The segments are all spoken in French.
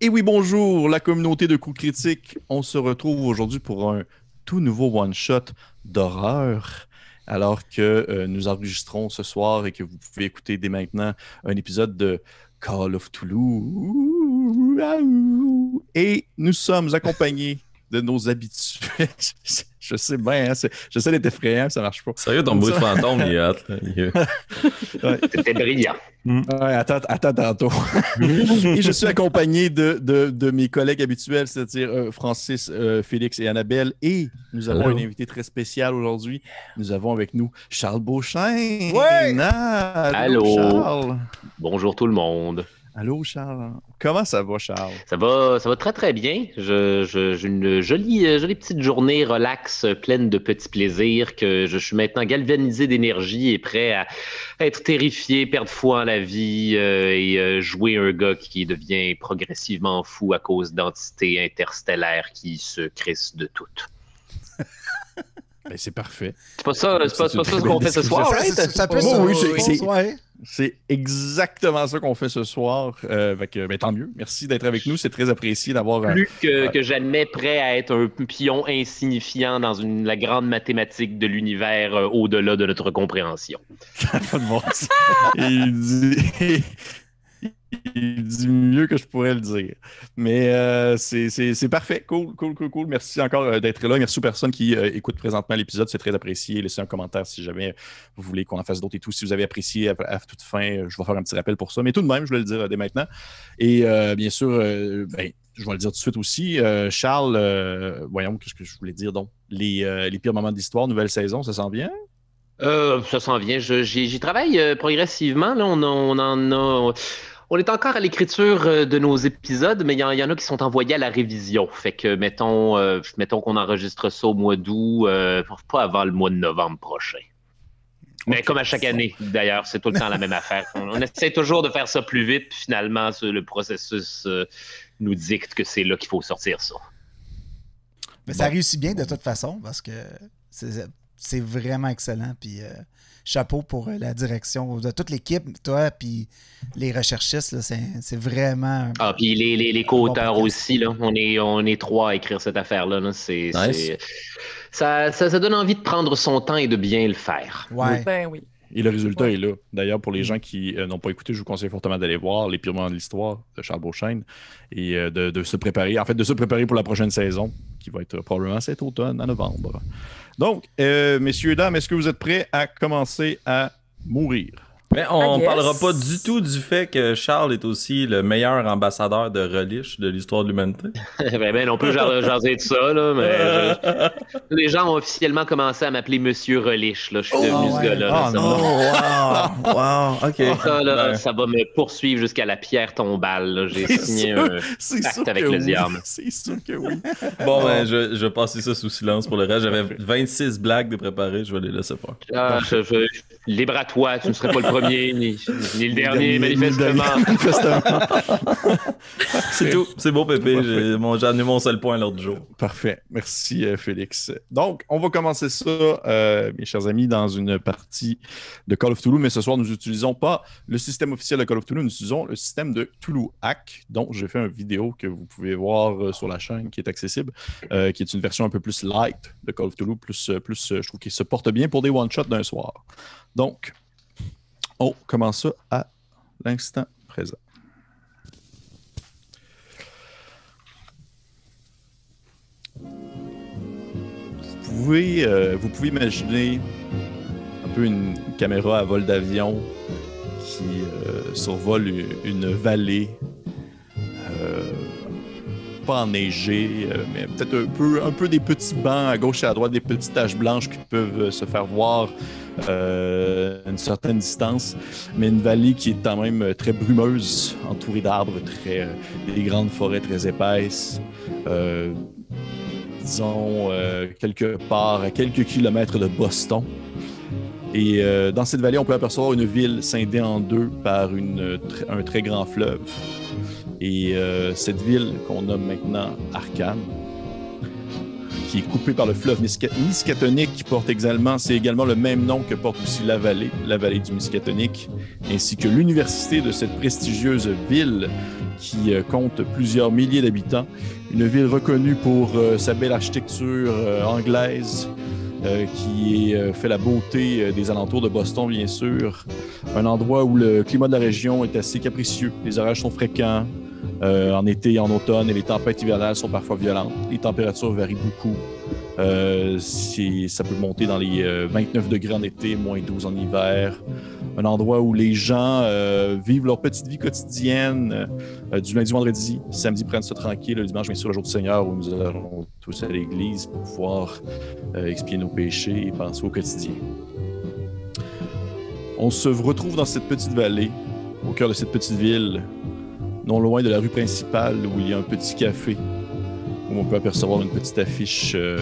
Et oui, bonjour, la communauté de coups critiques. On se retrouve aujourd'hui pour un tout nouveau one-shot d'horreur. Alors que euh, nous enregistrons ce soir et que vous pouvez écouter dès maintenant un épisode de Call of Toulouse. Et nous sommes accompagnés de nos habitués. je sais bien, hein, j'essaie d'être effrayant, ça marche pas. Sérieux, ton bruit de fantôme, il est. C'était brillant. Mm. Ouais, attends, attends tantôt. et je suis accompagné de, de, de mes collègues habituels, c'est-à-dire euh, Francis, euh, Félix et Annabelle. Et nous avons un invité très spécial aujourd'hui. Nous avons avec nous Charles Beauchamp. Ouais! Allô, Charles. Bonjour tout le monde. Allô, Charles? Comment ça va, Charles? Ça va, ça va très, très bien. J'ai une jolie, euh, jolie petite journée relax, pleine de petits plaisirs, que je suis maintenant galvanisé d'énergie et prêt à être terrifié, perdre foi en la vie euh, et euh, jouer un gars qui devient progressivement fou à cause d'entités interstellaires qui se crissent de toutes. Ben, c'est parfait. C'est pas ça, c'est pas, pas, ça qu'on fait ce soir, right? Ça, peut oh, oui, c'est exactement ça qu'on fait ce soir. Euh, ben, tant mieux. Merci d'être avec nous. C'est très apprécié d'avoir. Plus que, que, jamais prêt à être un pion insignifiant dans une, la grande mathématique de l'univers euh, au-delà de notre compréhension. Il dit il dit mieux que je pourrais le dire. Mais euh, c'est parfait. Cool, cool, cool, cool. Merci encore euh, d'être là. Merci aux personnes qui euh, écoutent présentement l'épisode. C'est très apprécié. Laissez un commentaire si jamais vous voulez qu'on en fasse d'autres et tout. Si vous avez apprécié à, toute fin, je vais faire un petit rappel pour ça. Mais tout de même, je vais le dire dès maintenant. Et bien sûr, ben, je vais le dire tout de suite aussi. Charles, voyons, qu'est-ce que je voulais dire donc? Les, les pires moments de l'histoire, nouvelle saison, ça s'en vient? Ça s'en vient. J'y travaille progressivement. Là, on, on en a on est encore à l'écriture euh, de nos épisodes, mais il y, en a qui sont envoyés à la révision. Fait que, mettons, euh, mettons qu'on enregistre ça au mois d'août, euh, pas avant le mois de novembre prochain. Mais comme à chaque année, d'ailleurs, c'est tout le temps la même affaire. On, essaie toujours de faire ça plus vite, puis finalement, le processus nous dicte que c'est là qu'il faut sortir ça. Mais ça réussit bien de toute façon, parce que c'est vraiment excellent. Puis chapeau pour euh, la direction de toute l'équipe, toi, puis les recherchistes, c'est vraiment. Ah, puis les, les, les co-auteurs aussi, là. On est, on est trois à écrire cette affaire-là. C'est, ça, ça, donne envie de prendre son temps et de bien le faire. Ouais. Ben oui. Et le résultat est là. D'ailleurs, pour les gens qui euh, n'ont pas écouté, je vous conseille fortement d'aller voir Les Pires de l'Histoire de Charles Beauchesne et euh, de, de, se préparer, en fait, de se préparer pour la prochaine saison, qui va être probablement cet automne, en novembre. Donc, euh, messieurs, dames, est-ce que vous êtes prêts à commencer à mourir? Mais on ne parlera pas du tout du fait que Charles est aussi le meilleur ambassadeur de relish de l'histoire de l'humanité. ben, ben, on peut jaser de ça, là, mais les gens ont officiellement commencé à m'appeler Monsieur Relish. Là. Je suis oh, devenu ce gars-là. Oh, wow, wow, ok. Ça, là, ben. ça va me poursuivre jusqu'à la pierre tombale. J'ai signé un pacte avec le diable. C'est sûr que oui. Bon, ben, je, je vais passer ça sous silence pour le reste. J'avais 26 blagues de préparer, je vais les laisser faire. Ah, je, libre à toi, tu ne serais pas le premier ni, le dernier, manifestement. c'est tout. C'est beau, Pépé. J'ai amené mon seul point l'autre jour. Parfait. Merci, euh, Félix. Donc, on va commencer ça, euh, mes chers amis, dans une partie de Call of Toulouse. Mais ce soir, nous n'utilisons pas le système officiel de Call of Toulouse. Nous utilisons le système de Toulouse Hack, dont j'ai fait une vidéo que vous pouvez voir euh, sur la chaîne qui est accessible, qui est une version un peu plus light de Call of Toulouse, plus, plus je trouve qu'il se porte bien pour des one-shots d'un soir. Donc, on commence ça à l'instant présent? Vous pouvez, euh, vous pouvez imaginer un peu une caméra à vol d'avion qui euh, survole une, vallée, euh, pas enneigée, mais peut-être un peu, des petits bancs à gauche et à droite, des petites taches blanches qui peuvent se faire voir euh, une certaine distance, mais une vallée qui est quand même très brumeuse, entourée d'arbres, très, euh, des grandes forêts très épaisses. Euh, disons, quelque part à quelques kilomètres de Boston. Et dans cette vallée, on peut apercevoir une ville scindée en deux par un très grand fleuve. Et cette ville qu'on nomme maintenant Arkham, qui est coupée par le fleuve Miska- Miskatonic, qui porte également, c'est également le même nom que porte aussi la vallée, la vallée du Miskatonic, ainsi que l'université de cette prestigieuse ville qui euh, compte plusieurs milliers d'habitants. Une ville reconnue pour euh, sa belle architecture euh, anglaise, euh, qui euh, fait la beauté euh, des alentours de Boston, bien sûr. Un endroit où le climat de la région est assez capricieux. Les orages sont fréquents euh, en été et en automne, et les tempêtes hivernales sont parfois violentes. Les températures varient beaucoup. Euh, ça peut monter dans les euh, 29 degrés en été, moins 12 en hiver. Un endroit où les gens euh, vivent leur petite vie quotidienne euh, du lundi au vendredi. Samedi, prennent ça tranquille. Le dimanche, bien sûr, le jour du Seigneur, où nous allons tous à l'église pour pouvoir euh, expier nos péchés et penser au quotidien. On se retrouve dans cette petite vallée, au cœur de cette petite ville, non loin de la rue principale où il y a un petit café, où on peut apercevoir une petite affiche, euh,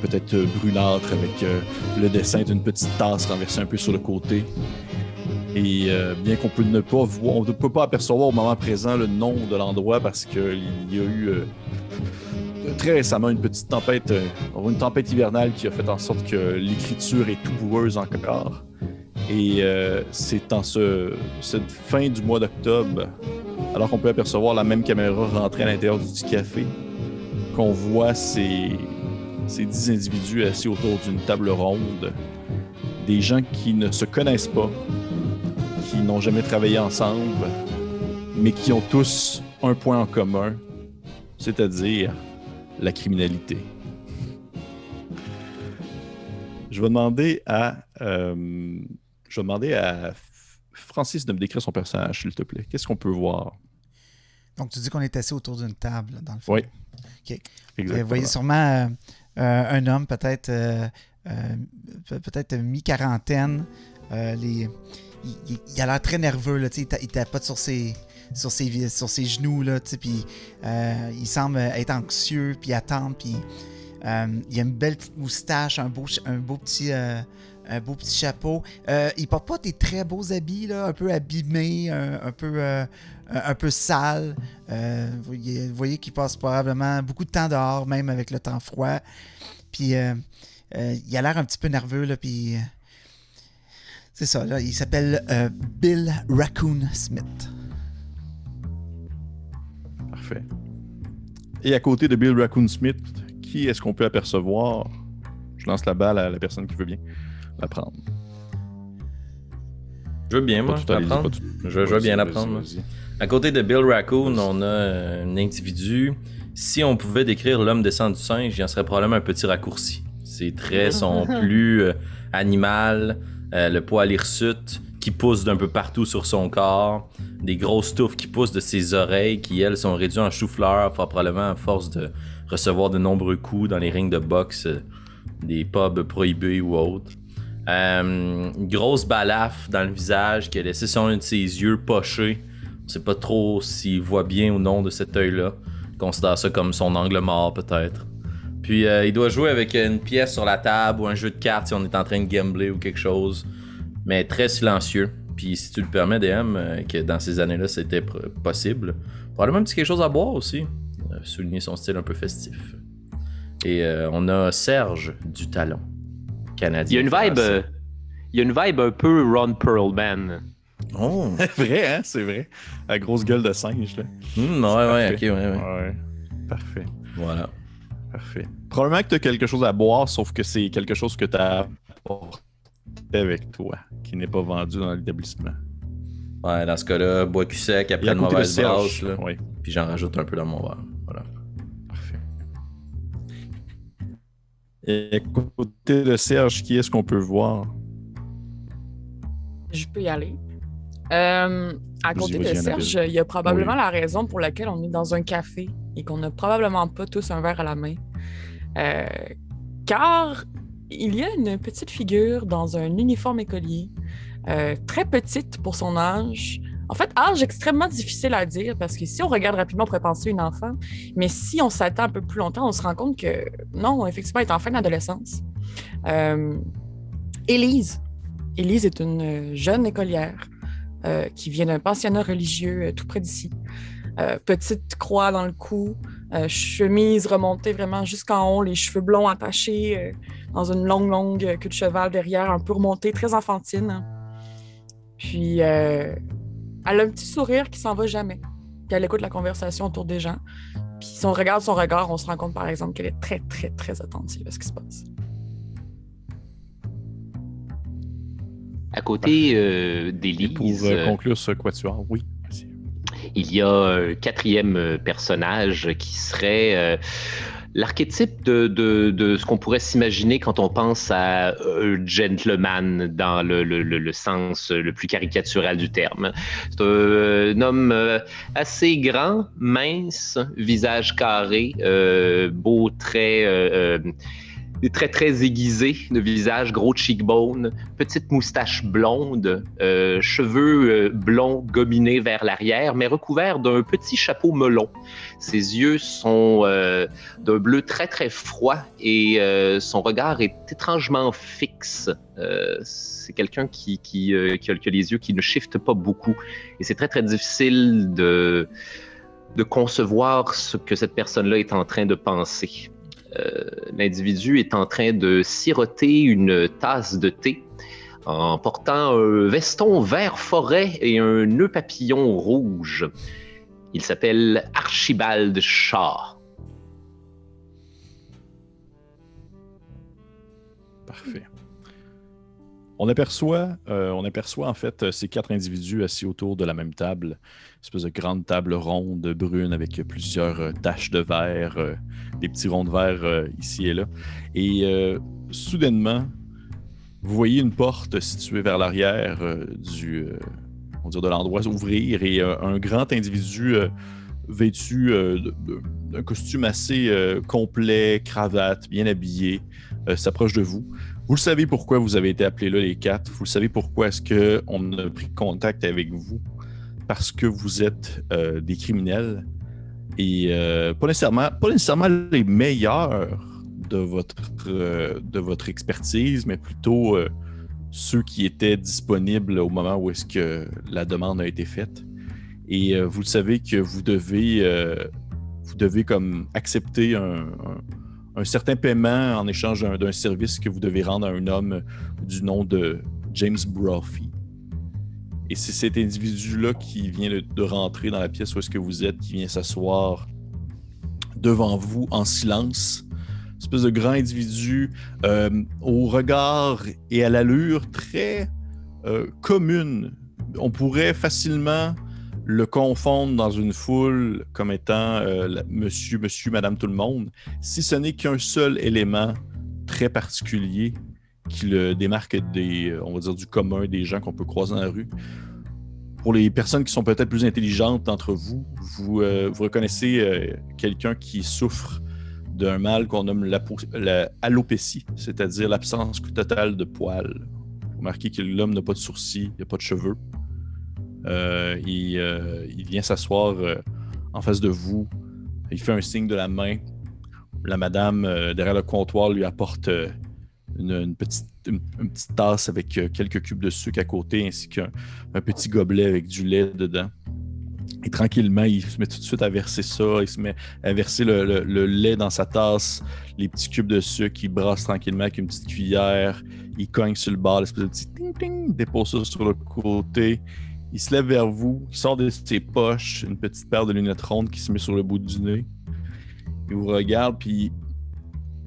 peut-être euh, brunâtre, avec euh, le dessin d'une petite tasse renversée un peu sur le côté. Et bien qu'on peut ne pas on ne peut pas apercevoir au moment présent le nom de l'endroit parce qu'il y a eu très récemment une petite tempête, une tempête hivernale qui a fait en sorte que l'écriture est tout boueuse encore. Et c'est en ce, cette fin du mois d'octobre, alors qu'on peut apercevoir la même caméra rentrer à l'intérieur du café, qu'on voit ces, ces dix individus assis autour d'une table ronde, des gens qui ne se connaissent pas, qui n'ont jamais travaillé ensemble, mais qui ont tous un point en commun, c'est-à-dire la criminalité. Je vais demander à, euh, je vais demander à Francis de me décrire son personnage, s'il te plaît. Qu'est-ce qu'on peut voir? Donc, tu dis qu'on est assis autour d'une table, dans le fond. Oui. OK. Euh, Exactement. Vous voyez sûrement euh, euh, un homme, peut-être pe- peut-être mi-quarantaine. Les... il, il- il a l'air très nerveux, là, tu sais, il, il tapote sur ses, sur ses, sur ses genoux, là, puis euh, il semble être anxieux, puis attendre, puis euh, il a une belle petite moustache, un beau, un beau petit... euh, un beau petit chapeau. Il porte pas des très beaux habits, là, un peu abîmés, un, un peu, un, peu sales. Euh, vous voyez, qu'il passe probablement beaucoup de temps dehors, même avec le temps froid. Puis euh, euh, il a l'air un petit peu nerveux, là, puis... c'est ça, là, il s'appelle euh, Bill Raccoon Smith. Parfait. Et à côté de Bill Raccoon Smith, qui est-ce qu'on peut apercevoir? Je lance la balle à la personne qui veut bien la prendre. Je veux bien, moi, tout Je, veux Vas-y, bien vas-y, l'apprendre. À côté de Bill Raccoon, on a euh, un individu. Si on pouvait décrire l'homme descend du singe, il en serait probablement un petit raccourci. Ses traits sont plus euh, animal, euh, le poil hirsute qui pousse d'un peu partout sur son corps, des grosses touffes qui poussent de ses oreilles qui, elles, sont réduites en chou-fleur, probablement à force de recevoir de nombreux coups dans les rings de boxe, euh, des pubs prohibés ou autres. Une grosse balafre dans le visage qui a laissé un de ses yeux pochés. On sait pas trop s'il voit bien ou non de cet œil-là. Il considère ça comme son angle mort, peut-être. Puis euh, il doit jouer avec une pièce sur la table ou un jeu de cartes si on est en train de gambler ou quelque chose. Mais très silencieux. Puis si tu le permets, DM, euh, que dans ces années-là c'était possible, probablement un petit quelque chose à boire aussi. Euh, souligner son style un peu festif. Et on a Serge du Talon. Canadien. Il y a une vibe, il y a une vibe un peu Ron Perlman. Oh! C'est vrai, hein, c'est vrai. La grosse gueule de singe, là. Hmm, ouais, ouais, ok, ouais, ouais. Ouais. Parfait. Voilà. Parfait. Probablement que tu as quelque chose à boire, sauf que c'est quelque chose que tu as apporté avec toi, qui n'est pas vendu dans l'établissement. Ouais, dans ce cas-là, bois cul sec après une mauvaise brasse, là. Oui, Puis j'en rajoute un peu dans mon verre. Voilà. parfait. Et à côté de Serge, qui est-ce qu'on peut voir? Je peux y aller. Euh, à côté de Serge, il y a probablement la raison pour laquelle on est dans un café et qu'on n'a probablement pas tous un verre à la main. Euh, car il y a une petite figure dans un uniforme écolier, euh, très petite pour son âge. En fait, âge extrêmement difficile à dire parce que si on regarde rapidement, on pourrait penser une enfant. Mais si on s'attend un peu plus longtemps, on se rend compte que non, effectivement, elle est en fin d'adolescence. Élise. Élise est une jeune écolière euh, qui vient d'un pensionnat religieux euh, tout près d'ici. Euh, petite croix dans le cou, chemise remontée vraiment jusqu'en haut, les cheveux blonds attachés dans une longue, longue queue de cheval derrière, un peu remontée, très enfantine. Puis, elle a un petit sourire qui s'en va jamais. Puis elle écoute la conversation autour des gens. Puis, si on regarde son regard, on se rend compte, par exemple, qu'elle est très, très, très attentive à ce qui se passe. À côté euh, d'Élise, pour euh, euh, conclure ce quatuor, oui. il y a un quatrième euh, personnage qui serait euh, l'archétype de, de- de ce qu'on pourrait s'imaginer quand on pense à un gentleman dans le, le- le- le sens le plus caricatural du terme. C'est un, un homme assez grand, mince, visage carré, beau trait. Des traits très aiguisés de visage, gros cheekbone, petite moustache blonde, euh, cheveux euh, blonds gominés vers l'arrière, mais recouverts d'un petit chapeau melon. Ses yeux sont euh, d'un bleu très très froid et euh, son regard est étrangement fixe. Euh, c'est quelqu'un qui, euh, qui a les yeux qui ne shiftent pas beaucoup et c'est très très difficile de, de concevoir ce que cette personne-là est en train de penser. Euh, L'individu est en train de siroter une tasse de thé en portant un veston vert forêt et un nœud papillon rouge. Il s'appelle Archibald Shaw. Parfait. On aperçoit, euh, on aperçoit en fait ces quatre individus assis autour de la même table, une espèce de grande table ronde brune avec plusieurs euh, taches de verre, euh, des petits ronds de verre ici et là. Et soudainement, vous voyez une porte située vers l'arrière du, on de l'endroit s'ouvrir et un grand individu vêtu d'un costume assez complet, cravate, bien habillé, s'approche de vous. Vous savez pourquoi vous avez été appelés là, les quatre. Vous savez pourquoi est-ce qu'on a pris contact avec vous? Parce que vous êtes euh, des criminels et euh, pas, nécessairement, pas nécessairement les meilleurs de votre, euh, de votre expertise, mais plutôt ceux qui étaient disponibles au moment où est-ce que la demande a été faite. Et vous savez que vous devez, vous devez comme accepter un, un- certain paiement en échange d'un service que vous devez rendre à un homme du nom de James Brophy. Et c'est cet individu-là qui vient de, de rentrer dans la pièce où est-ce que vous êtes, qui vient s'asseoir devant vous en silence. Une espèce de grand individu euh, au regard et à l'allure très euh, commune. On pourrait facilement le confondre dans une foule comme étant euh, monsieur, monsieur, madame, tout le monde, si ce n'est qu'un seul élément très particulier qui le démarque des, euh, on va dire, du commun des gens qu'on peut croiser dans la rue. Pour les personnes qui sont peut-être plus intelligentes d'entre vous, vous, euh, reconnaissez quelqu'un qui souffre d'un mal qu'on nomme l'apo- la alopécie, c'est-à-dire l'absence totale de poils. Vous remarquez que l'homme n'a pas de sourcils, il n'a pas de cheveux. Euh, il, euh, il vient s'asseoir euh, en face de vous. Il fait un signe de la main. La madame, derrière le comptoir, lui apporte une, petite, tasse avec quelques cubes de sucre à côté, ainsi qu'un un petit gobelet avec du lait dedans. Et tranquillement, il se met tout de suite à verser ça. Il se met à verser le, lait dans sa tasse, les petits cubes de sucre. Il brasse tranquillement avec une petite cuillère. Il cogne sur le bord, l'espèce de petit ting-ting. Dépose ça sur le côté. Il se lève vers vous, il sort de ses poches une petite paire de lunettes rondes qui se met sur le bout du nez. Il vous regarde, puis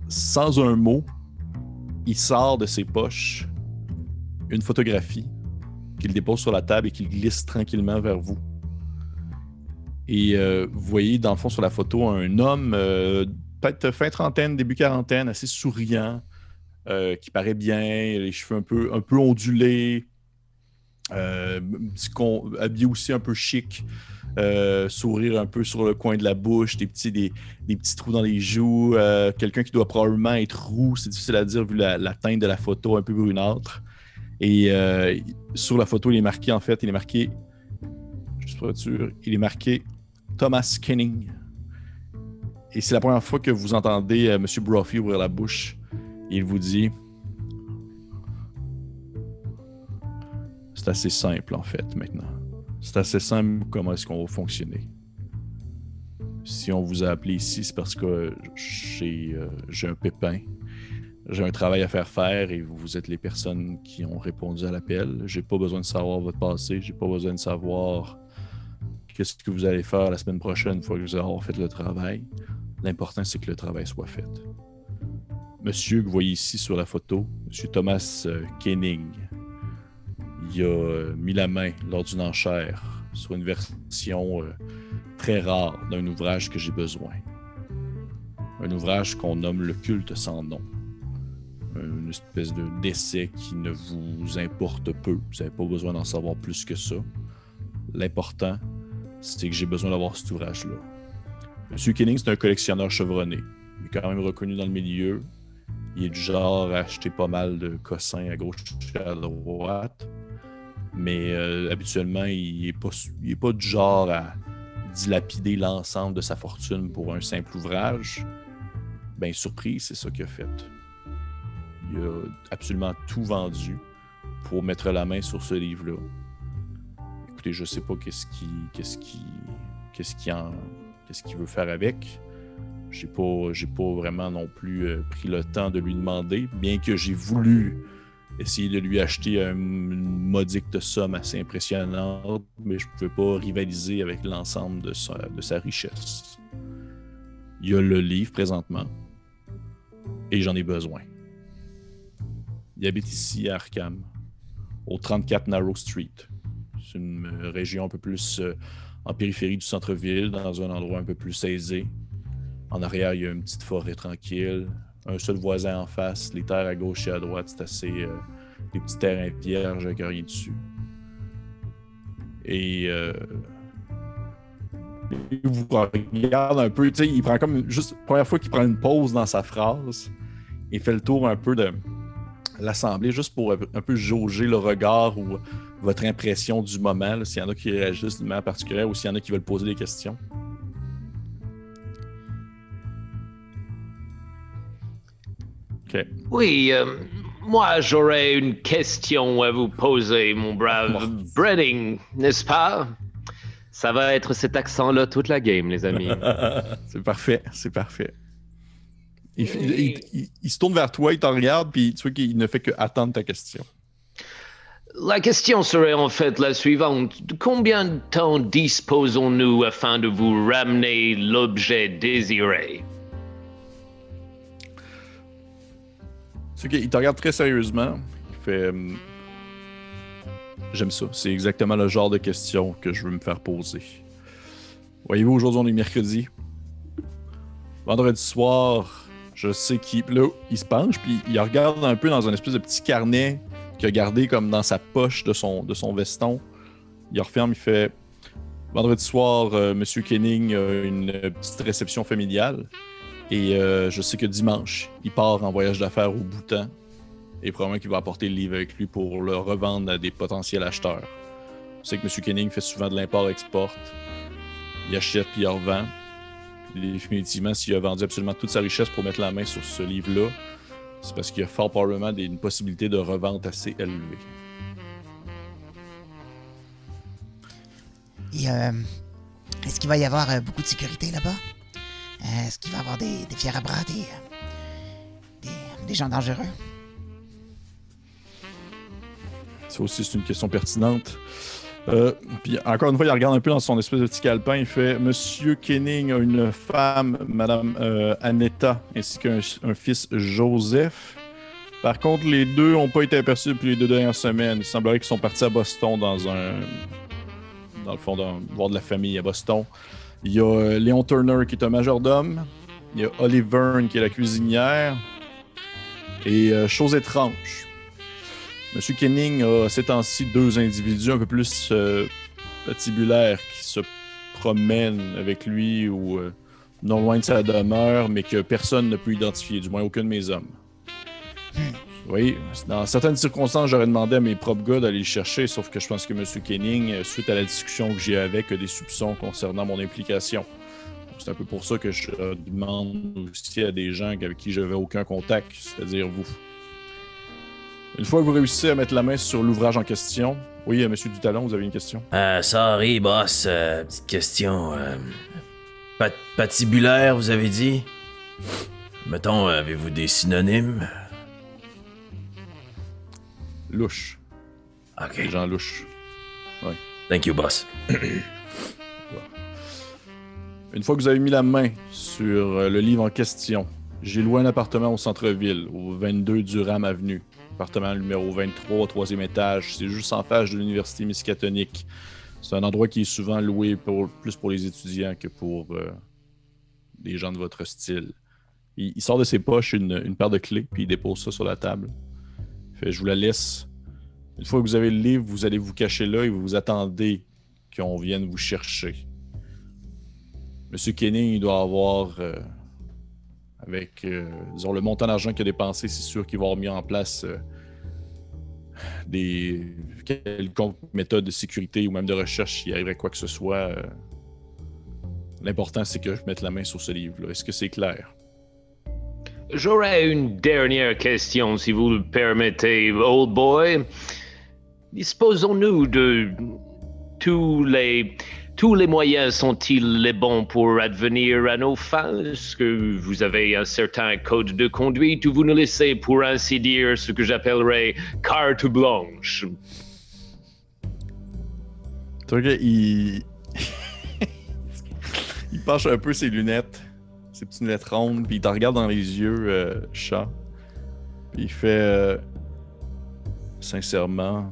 sans un mot, il sort de ses poches une photographie qu'il dépose sur la table et qu'il glisse tranquillement vers vous. Et euh, vous voyez dans le fond sur la photo un homme, euh, peut-être fin trentaine, début quarantaine, assez souriant, euh, qui paraît bien, les cheveux un peu, ondulés, habillé aussi un peu chic, euh, sourire un peu sur le coin de la bouche, des petits, des, des petits trous dans les joues, euh, quelqu'un qui doit probablement être roux, c'est difficile à dire vu la, teinte de la photo un peu brunâtre. Et euh, sur la photo, il est marqué en fait, il est marqué, juste pour être sûr, il est marqué Thomas Kenning. Et c'est la première fois que vous entendez euh, M. Brophy ouvrir la bouche. Il vous dit C'est assez simple en fait maintenant. C'est assez simple comment est-ce qu'on va fonctionner. Si on vous a appelé ici, c'est parce que j'ai euh, un pépin. J'ai un travail à faire faire et vous êtes les personnes qui ont répondu à l'appel. J'ai pas besoin de savoir votre passé. J'ai pas besoin de savoir qu'est-ce que vous allez faire la semaine prochaine une fois que vous aurez fait le travail. L'important, c'est que le travail soit fait. Monsieur que vous voyez ici sur la photo, Monsieur Thomas euh, Kenning, il a euh, mis la main lors d'une enchère sur une version euh, très rare d'un ouvrage que j'ai besoin. Un ouvrage qu'on nomme Le culte sans nom. Une espèce de décès qui ne vous importe peu. Vous n'avez pas besoin d'en savoir plus que ça. L'important, c'est que j'ai besoin d'avoir cet ouvrage-là. Monsieur Kenning, c'est un collectionneur chevronné. Il est quand même reconnu dans le milieu. Il est du genre à acheter pas mal de cossins à gauche et à droite. Mais euh, habituellement, il n'est pas, est pas du genre à dilapider l'ensemble de sa fortune pour un simple ouvrage. Bien, surprise, c'est ça qu'il a fait. Il a absolument tout vendu pour mettre la main sur ce livre-là. Écoutez, je sais pas qu'est-ce qui, qu'est-ce qui, qui en, qu'est-ce qu'il veut faire avec. J'ai pas, pas vraiment non plus euh, pris le temps de lui demander, bien que j'ai voulu essayer de lui acheter un- une modique somme assez impressionnante, mais je pouvais pas rivaliser avec l'ensemble de sa, de sa richesse. Il y a le livre présentement, et j'en ai besoin. Il habite ici à Arkham, au 34 Narrow Street. C'est une région un peu plus euh, en périphérie du centre-ville, dans un endroit un peu plus aisé. En arrière, il y a une petite forêt tranquille, un seul voisin en face, les terres à gauche et à droite, c'est assez. euh, des petits terrains vierges avec rien dessus. Et. euh, il vous regarde un peu, tu sais, il prend comme juste première fois qu'il prend une pause dans sa phrase, il fait le tour un peu de l'assemblée juste pour un peu- jauger le regard ou votre impression du moment, s'il y en a qui réagissent d'une manière particulière ou s'il y en a qui veulent poser des questions. Oui, euh, moi j'aurais une question à vous poser, mon brave Bon. Breading, n'est-ce pas? Ça va être cet accent-là toute la game, les amis. C'est parfait, c'est parfait. Il, il- il- il- il se tourne vers toi, il t'en regarde, puis tu vois qu'il ne fait que attendre ta question. La question serait en fait la suivante. De combien de temps disposons-nous afin de vous ramener l'objet désiré? Qu'il te regarde très sérieusement. Il fait. hum, J'aime ça. C'est exactement le genre de question que je veux me faire poser. Voyez-vous, aujourd'hui, on est mercredi. Vendredi soir, je sais qu'il. Là, il se penche, puis il regarde un peu dans un espèce de petit carnet qu'il a gardé comme dans sa poche de son, de son veston. Il referme, il fait. Vendredi soir, euh, Monsieur Kenning a une petite réception familiale. Et euh, je sais que dimanche, il part en voyage d'affaires au Bhoutan. Et probablement qu'il va apporter le livre avec lui pour le revendre à des potentiels acheteurs. Je sais que M. Kenning fait souvent de l'import-export. Il achète puis il revend. Définitivement, s'il a vendu absolument toute sa richesse pour mettre la main sur ce livre-là, c'est parce qu'il y a fort probablement une possibilité de revente assez élevée. Et euh, est-ce qu'il va y avoir euh, beaucoup de sécurité là-bas? Euh, est-ce qu'il va avoir des, des fiers à bras, des, euh, des, des gens dangereux? Ça aussi, c'est une question pertinente. Euh, puis encore une fois, il regarde un peu dans son espèce de petit calepin. Il fait Monsieur Kenning a une femme, Madame euh, Annetta, ainsi qu'un un fils Joseph. Par contre, les deux n'ont pas été aperçus depuis les deux dernières semaines. Il semblerait qu'ils sont partis à Boston dans un. Dans le fond, dans, voir de la famille à Boston. Il y a euh, Léon Turner qui est un majordome. Il y a Olive Verne qui est la cuisinière. Et euh, chose étrange, Monsieur Kenning a ces temps-ci deux individus un peu plus euh, patibulaires qui se promènent avec lui ou euh, non loin de sa demeure, mais que personne ne peut identifier, du moins aucun de mes hommes. Oui, dans certaines circonstances, j'aurais demandé à mes propres gars d'aller le chercher, sauf que je pense que Monsieur Kenning, euh, suite à la discussion que j'ai avec, a des soupçons concernant mon implication. C'est un peu pour ça que je euh, demande aussi à des gens avec qui je n'avais aucun contact, c'est-à-dire vous. Une fois que vous réussissez à mettre la main sur l'ouvrage en question, oui, euh, Monsieur Dutalon, vous avez une question? Euh, sorry, boss. euh, petite question. euh, Pat- patibulaire, vous avez dit? Mettons, avez-vous des synonymes? Louche. Ok. Les gens louches. Thank you, boss. Une fois que vous avez mis la main sur euh, le livre en question, j'ai loué un appartement au centre-ville, au 22 Durham Avenue. Appartement numéro 23, au troisième étage. C'est juste en face de l'université Miskatonic. C'est un endroit qui est souvent loué pour, plus pour les étudiants que pour euh, des gens de votre style. Il, il sort de ses poches une, une paire de clés, puis il dépose ça sur la table. Je vous la laisse. Une fois que vous avez le livre, vous allez vous cacher là et vous attendez qu'on vienne vous chercher. Monsieur Kenning, il doit avoir, euh, avec euh, le montant d'argent qu'il a dépensé, c'est sûr qu'il va avoir mis en place euh, des quelconques méthodes de sécurité ou même de recherche s'il arriverait quoi que ce soit. L'important, c'est que je mette la main sur ce livre-là. Est-ce que c'est clair? J'aurais une dernière question, si vous le permettez, old boy. Disposons-nous de tous les tous les moyens sont-ils les bons pour advenir à nos fins? Est-ce que vous avez un certain code de conduite ou vous nous laissez, pour ainsi dire, ce que j'appellerais carte blanche? Qu'il il penche un peu ses lunettes, ses petites lunettes rondes, puis il te regarde dans les yeux, euh, chat. Puis il fait euh, sincèrement,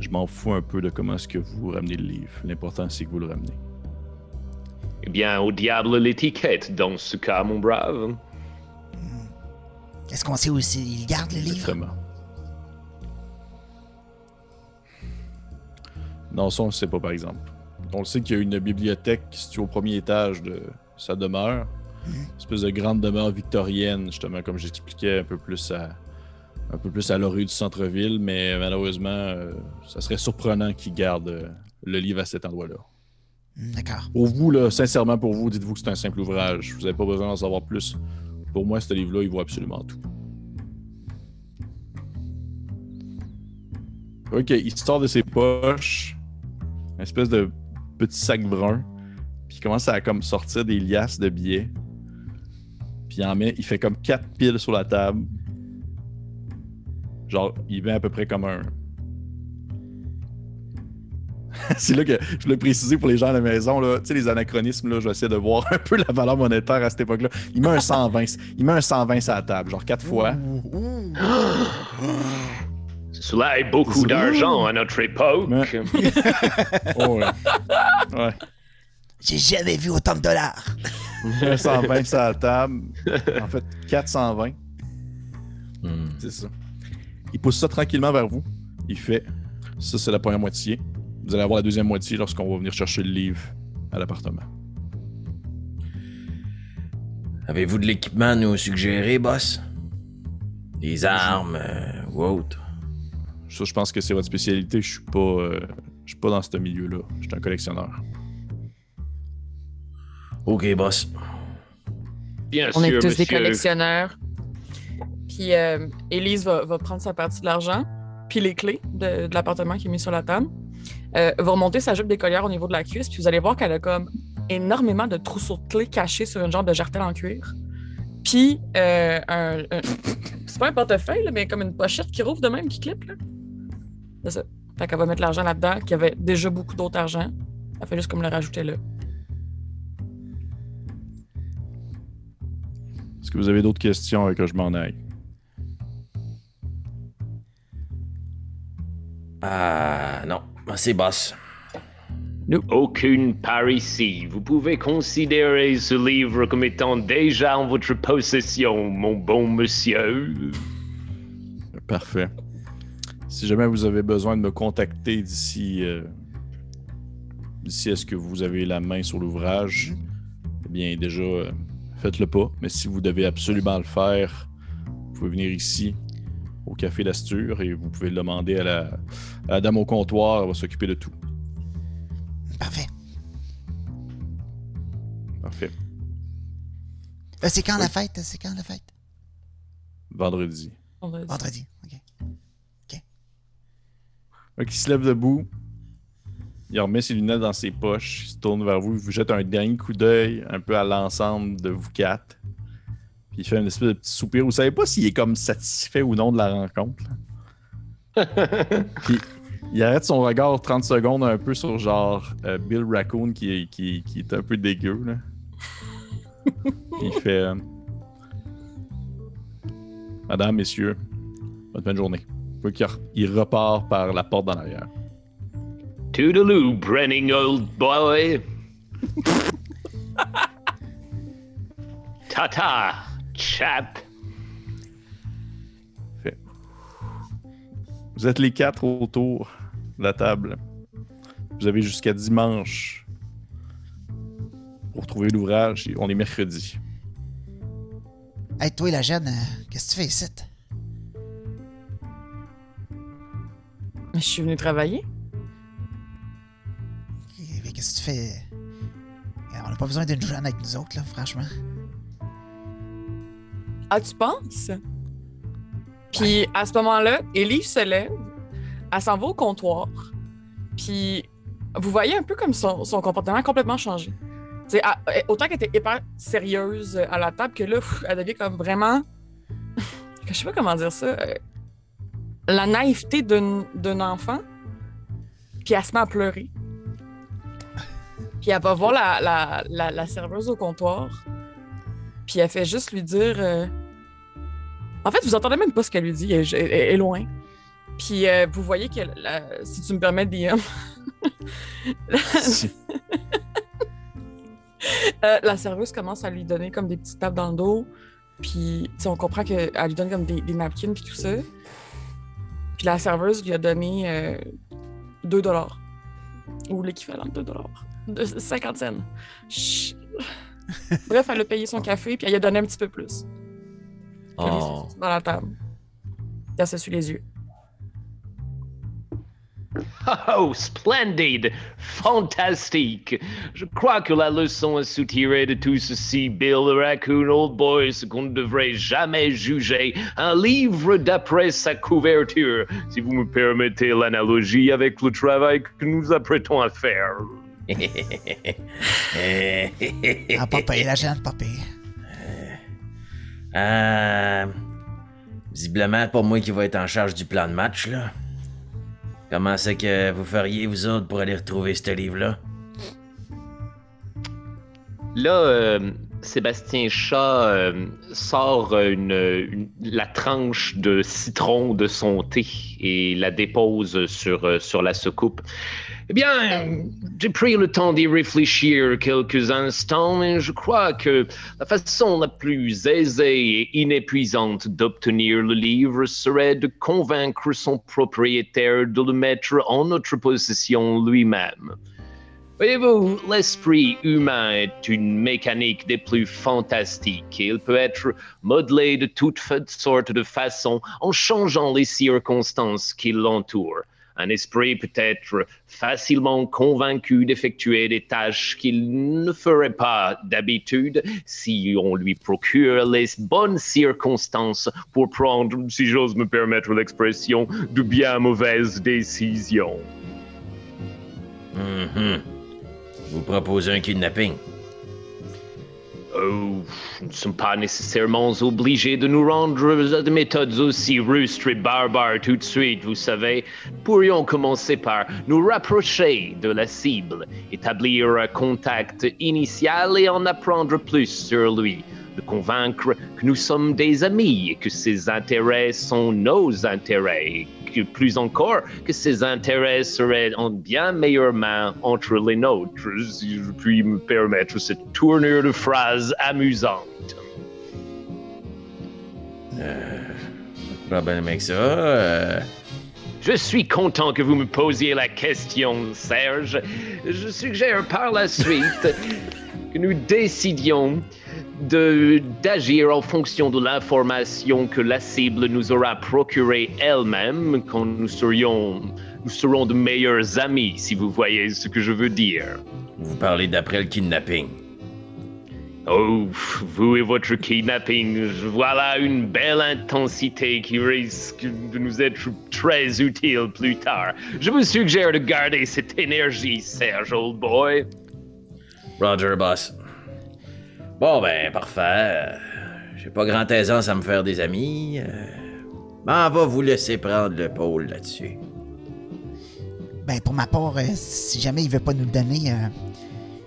je m'en fous un peu de comment est-ce que vous ramenez le livre. L'important c'est que vous le ramenez. Eh bien, au diable l'étiquette dans ce cas, mon brave. Est-ce qu'on sait où il garde le livre? Exactement. Non, ça on le sait pas par exemple. On le sait qu'il y a une bibliothèque située au premier étage de sa demeure. Une espèce de grande demeure victorienne, justement, comme j'expliquais un peu plus à un peu plus à l'orée du centre-ville, mais malheureusement, euh, ça serait surprenant qu'il garde euh, le livre à cet endroit-là. Hmm, D'accord. Pour vous, là, sincèrement, pour vous, dites-vous que c'est un simple ouvrage. Vous n'avez pas besoin d'en savoir plus. Pour moi, ce livre-là, il vaut absolument tout. Ok, il sort de ses poches une espèce de petit sac brun, puis il commence à comme sortir des liasses de billets. Puis il en met, il fait comme quatre piles sur la table. Genre, il met à peu près comme un. C'est là que je voulais préciser pour les gens à la maison, là, tu sais, les anachronismes, là, je vais essayer de voir un peu la valeur monétaire à cette époque-là. Il met un 120, il met un 120 sur la table, genre quatre fois. Cela est beaucoup d'argent à notre époque. Mais- Oh, ouais. ouais. J'ai jamais vu autant de dollars. Un 120 sur la table. En fait, 420, Hmm. c'est ça. Il pousse ça tranquillement vers vous. Il fait ça, c'est la première moitié. Vous allez avoir la deuxième moitié lorsqu'on va venir chercher le livre à l'appartement. Avez-vous de l'équipement à nous suggérer, boss? Des armes euh, ou autre? Ça, je pense que c'est votre spécialité. Je suis pas, euh, je suis pas dans ce milieu-là. Je suis un collectionneur. Ok, boss. Bien On sûr, est tous monsieur. des collectionneurs. Puis euh, Élise va, va prendre sa partie de l'argent, puis les clés de, de l'appartement qui est mis sur la table. Euh, va remonter sa jupe d'écolière au niveau de la cuisse, puis vous allez voir qu'elle a comme énormément de trousseaux de clés cachés sur une genre de jartel en cuir. Puis euh, un, un- c'est pas un portefeuille, là, mais comme une pochette qui rouvre de même, qui clip. là. C'est ça. Fait qu'elle va mettre l'argent là-dedans, qu'il y avait déjà beaucoup d'autres argent. Elle fait juste comme le rajouter là. Est-ce que vous avez d'autres questions et que je m'en aille? Ah, non. C'est boss. Aucune part ici. Vous pouvez considérer ce livre comme étant déjà en votre possession, mon bon monsieur. Parfait. Si jamais vous avez besoin de me contacter d'ici euh, d'ici à ce que vous avez la main sur l'ouvrage, eh bien déjà euh, faites-le pas. Mais si vous devez absolument le faire, vous pouvez venir ici au café d'Astur et vous pouvez le demander à la, à la dame au comptoir, elle va s'occuper de tout. Parfait. Parfait. Euh, c'est quand la fête? C'est quand la fête? Vendredi. Dire. Vendredi. OK. Donc, il se lève debout. Il remet ses lunettes dans ses poches, il se tourne vers vous, il vous jette un dernier coup d'œil un peu à l'ensemble de vous quatre. Puis il fait une espèce de petit soupir. Vous savez pas s'il est comme satisfait ou non de la rencontre. Puis il arrête son regard 30 secondes un peu sur genre euh, Bill Raccoon qui est, qui, qui est un peu dégueu. Là. Il fait euh, Madame, messieurs, bonne fin de journée. Il repart par la porte dans l'arrière. Toodaloo, Brenning old boy. Tata, chap. Vous êtes les quatre autour de la table. Vous avez jusqu'à dimanche pour trouver l'ouvrage. On est mercredi. Hey, toi, la jeune, euh, qu'est-ce que tu fais ici? Je suis venu travailler. Mais Qu'est-ce que tu fais? Eh, On n'a pas besoin d'une jeune avec nous autres, là, franchement. Ah, tu penses? Puis à ce moment-là, Elise se lève, elle s'en va au comptoir, puis vous voyez un peu comme son, son comportement a complètement changé. Elle- autant qu'elle était hyper sérieuse à la table que là, elle devient comme vraiment. Je sais pas comment dire ça. euh, La naïveté d'un d'un enfant, puis elle se met à pleurer. Puis elle va voir la, la, la, la serveuse au comptoir, puis elle fait juste lui dire. euh, en fait, vous entendez même pas ce qu'elle lui dit, elle, elle- elle est loin. Puis euh, vous voyez que, la- si tu me permets, DM, Si- euh, la serveuse commence à lui donner comme des petites tapes dans le dos. Puis on comprend qu'elle lui donne comme des, des napkins puis tout ça. Puis la serveuse lui a donné euh, 2 dollars. Ou l'équivalent de 2 dollars. De 50 cents. Chut. Bref, elle a payé son café puis elle a donné un petit peu plus. Elle Oh. dans la table. Puis Elle se suit les yeux. Oh, splendide! Fantastique! Je crois que la leçon à soutirer de tout ceci, Bill the Raccoon Old Boy, c'est qu'on ne devrait jamais juger un livre d'après sa couverture, si vous me permettez l'analogie avec le travail que nous apprêtons à faire. Ah, pas payé, la jeune, pas payé. Euh, visiblement, pas moi qui va être en charge du plan de match, là. Comment c'est que vous feriez, vous autres, pour aller retrouver ce livre-là? Là, euh, Sébastien Chat euh, sort euh, la tranche de citron de son thé et la dépose sur, euh, sur la soucoupe. Eh bien, j'ai pris le temps d'y réfléchir quelques instants et je crois que la façon la plus aisée et inépuisante d'obtenir le livre serait de convaincre son propriétaire de le mettre en notre possession lui-même. Voyez-vous, l'esprit humain est une mécanique des plus fantastiques il peut être modelé de toutes sortes de façons en changeant les circonstances qui l'entourent. Un esprit peut être facilement convaincu d'effectuer des tâches qu'il ne ferait pas d'habitude si on lui procure les bonnes circonstances pour prendre, si j'ose me permettre l'expression, de bien mauvaises décisions. Mhm. Vous proposez un kidnapping? Oh, nous ne sommes pas nécessairement obligés de nous rendre à des méthodes aussi rustres et barbares tout de suite, vous savez. Pourrions commencer par nous rapprocher de la cible, établir un contact initial et en apprendre plus sur lui. De convaincre que nous sommes des amis et que ses intérêts sont nos intérêts. Que plus encore, que ses intérêts seraient en bien meilleures mains entre les nôtres, si je puis me permettre cette tournure de phrase amusante. Problème avec ça. euh, Je suis content que vous me posiez la question, Serge. Je suggère par la suite que nous décidions d'agir en fonction de l'information que la cible nous aura procurée elle-même quand nous serions nous serons de meilleurs amis, si vous voyez ce que je veux dire. vous parlez d'après le kidnapping. Oh, vous et votre kidnapping, voilà une belle intensité qui risque de nous être très utile plus tard. Je vous suggère de garder cette énergie, Serge, old boy. Roger, boss. Bon, ben, parfait. J'ai pas grand aisance à me faire des amis. Euh, Ben, on va vous laisser prendre le pôle là-dessus. Ben, pour ma part, euh, si jamais il veut pas nous le donner, euh,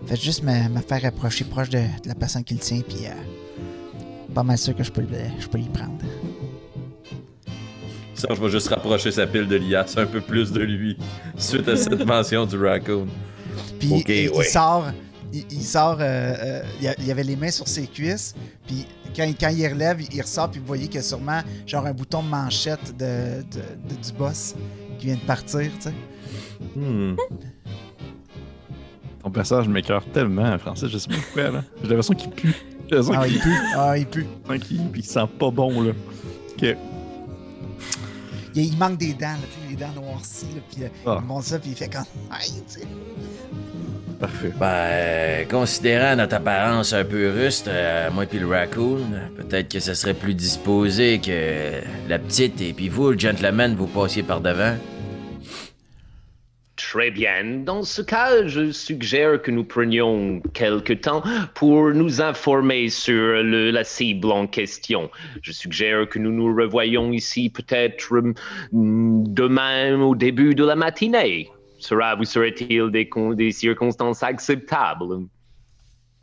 faites juste me, me faire approcher proche de, de la personne qui le tient, puis euh, pas mal sûr que je peux, le, je peux l'y prendre. Serge va juste rapprocher sa pile de liasse un peu plus de lui suite à cette mention du raccoon. Puis il, sort, il, il sort, euh, euh, il, avait les mains sur ses cuisses, puis quand, il- quand il relève, il ressort, puis vous voyez qu'il y a sûrement genre un bouton de manchette de, de- de- du boss qui vient de partir, tu sais. Hmm. Ton personnage m'écœure tellement, Francis, je sais pas pourquoi, là. J'ai l'impression qu'il pue. J'ai l'impression Ah, qu'il il pue, ah, il pue. qu'il puis qu'il sent pas bon, là. Ok. Il, il manque des dents, là, les dents noircies, là, puis euh, Ah. il monte ça, puis il fait comme... Aïe, tu sais. Parfait. Ben, considérant notre apparence un peu ruste, euh, moi puis le raccoon, peut-être que ce serait plus disposé que la petite et puis vous, le gentleman, vous passiez par devant. Très bien. Dans ce cas, je suggère que nous prenions quelque temps pour nous informer sur le- la cible en question. Je suggère que nous nous revoyons ici peut-être hum, demain au début de la matinée. Sera, vous serait-il des, con- des circonstances acceptables?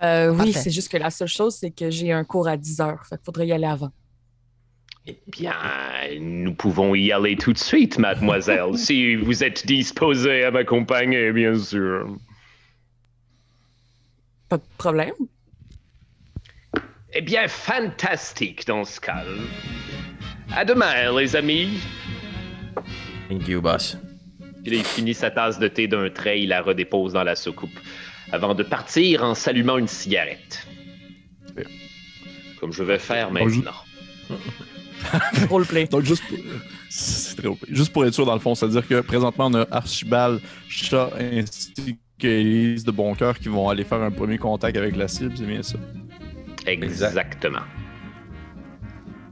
Euh, oui, c'est juste que la seule chose, c'est que j'ai un cours à 10 heures. Fait qu'il faudrait y aller avant. Eh bien, nous pouvons y aller tout de suite, mademoiselle, si vous êtes disposée à m'accompagner, bien sûr. Pas de problème. Eh bien, fantastique dans ce cas. À demain, les amis. Thank you, boss. Puis là, il finit sa tasse de thé d'un trait, il la redépose dans la soucoupe, avant de partir en s'allumant une cigarette. Comme je vais faire maintenant. Roleplay. Donc, juste pour... C'est très. Juste pour être sûr, dans le fond, c'est-à-dire que présentement, on a Archibald, Chat ainsi qu'Élise de Boncoeur qui vont aller faire un premier contact avec la cible, c'est bien ça? Exactement.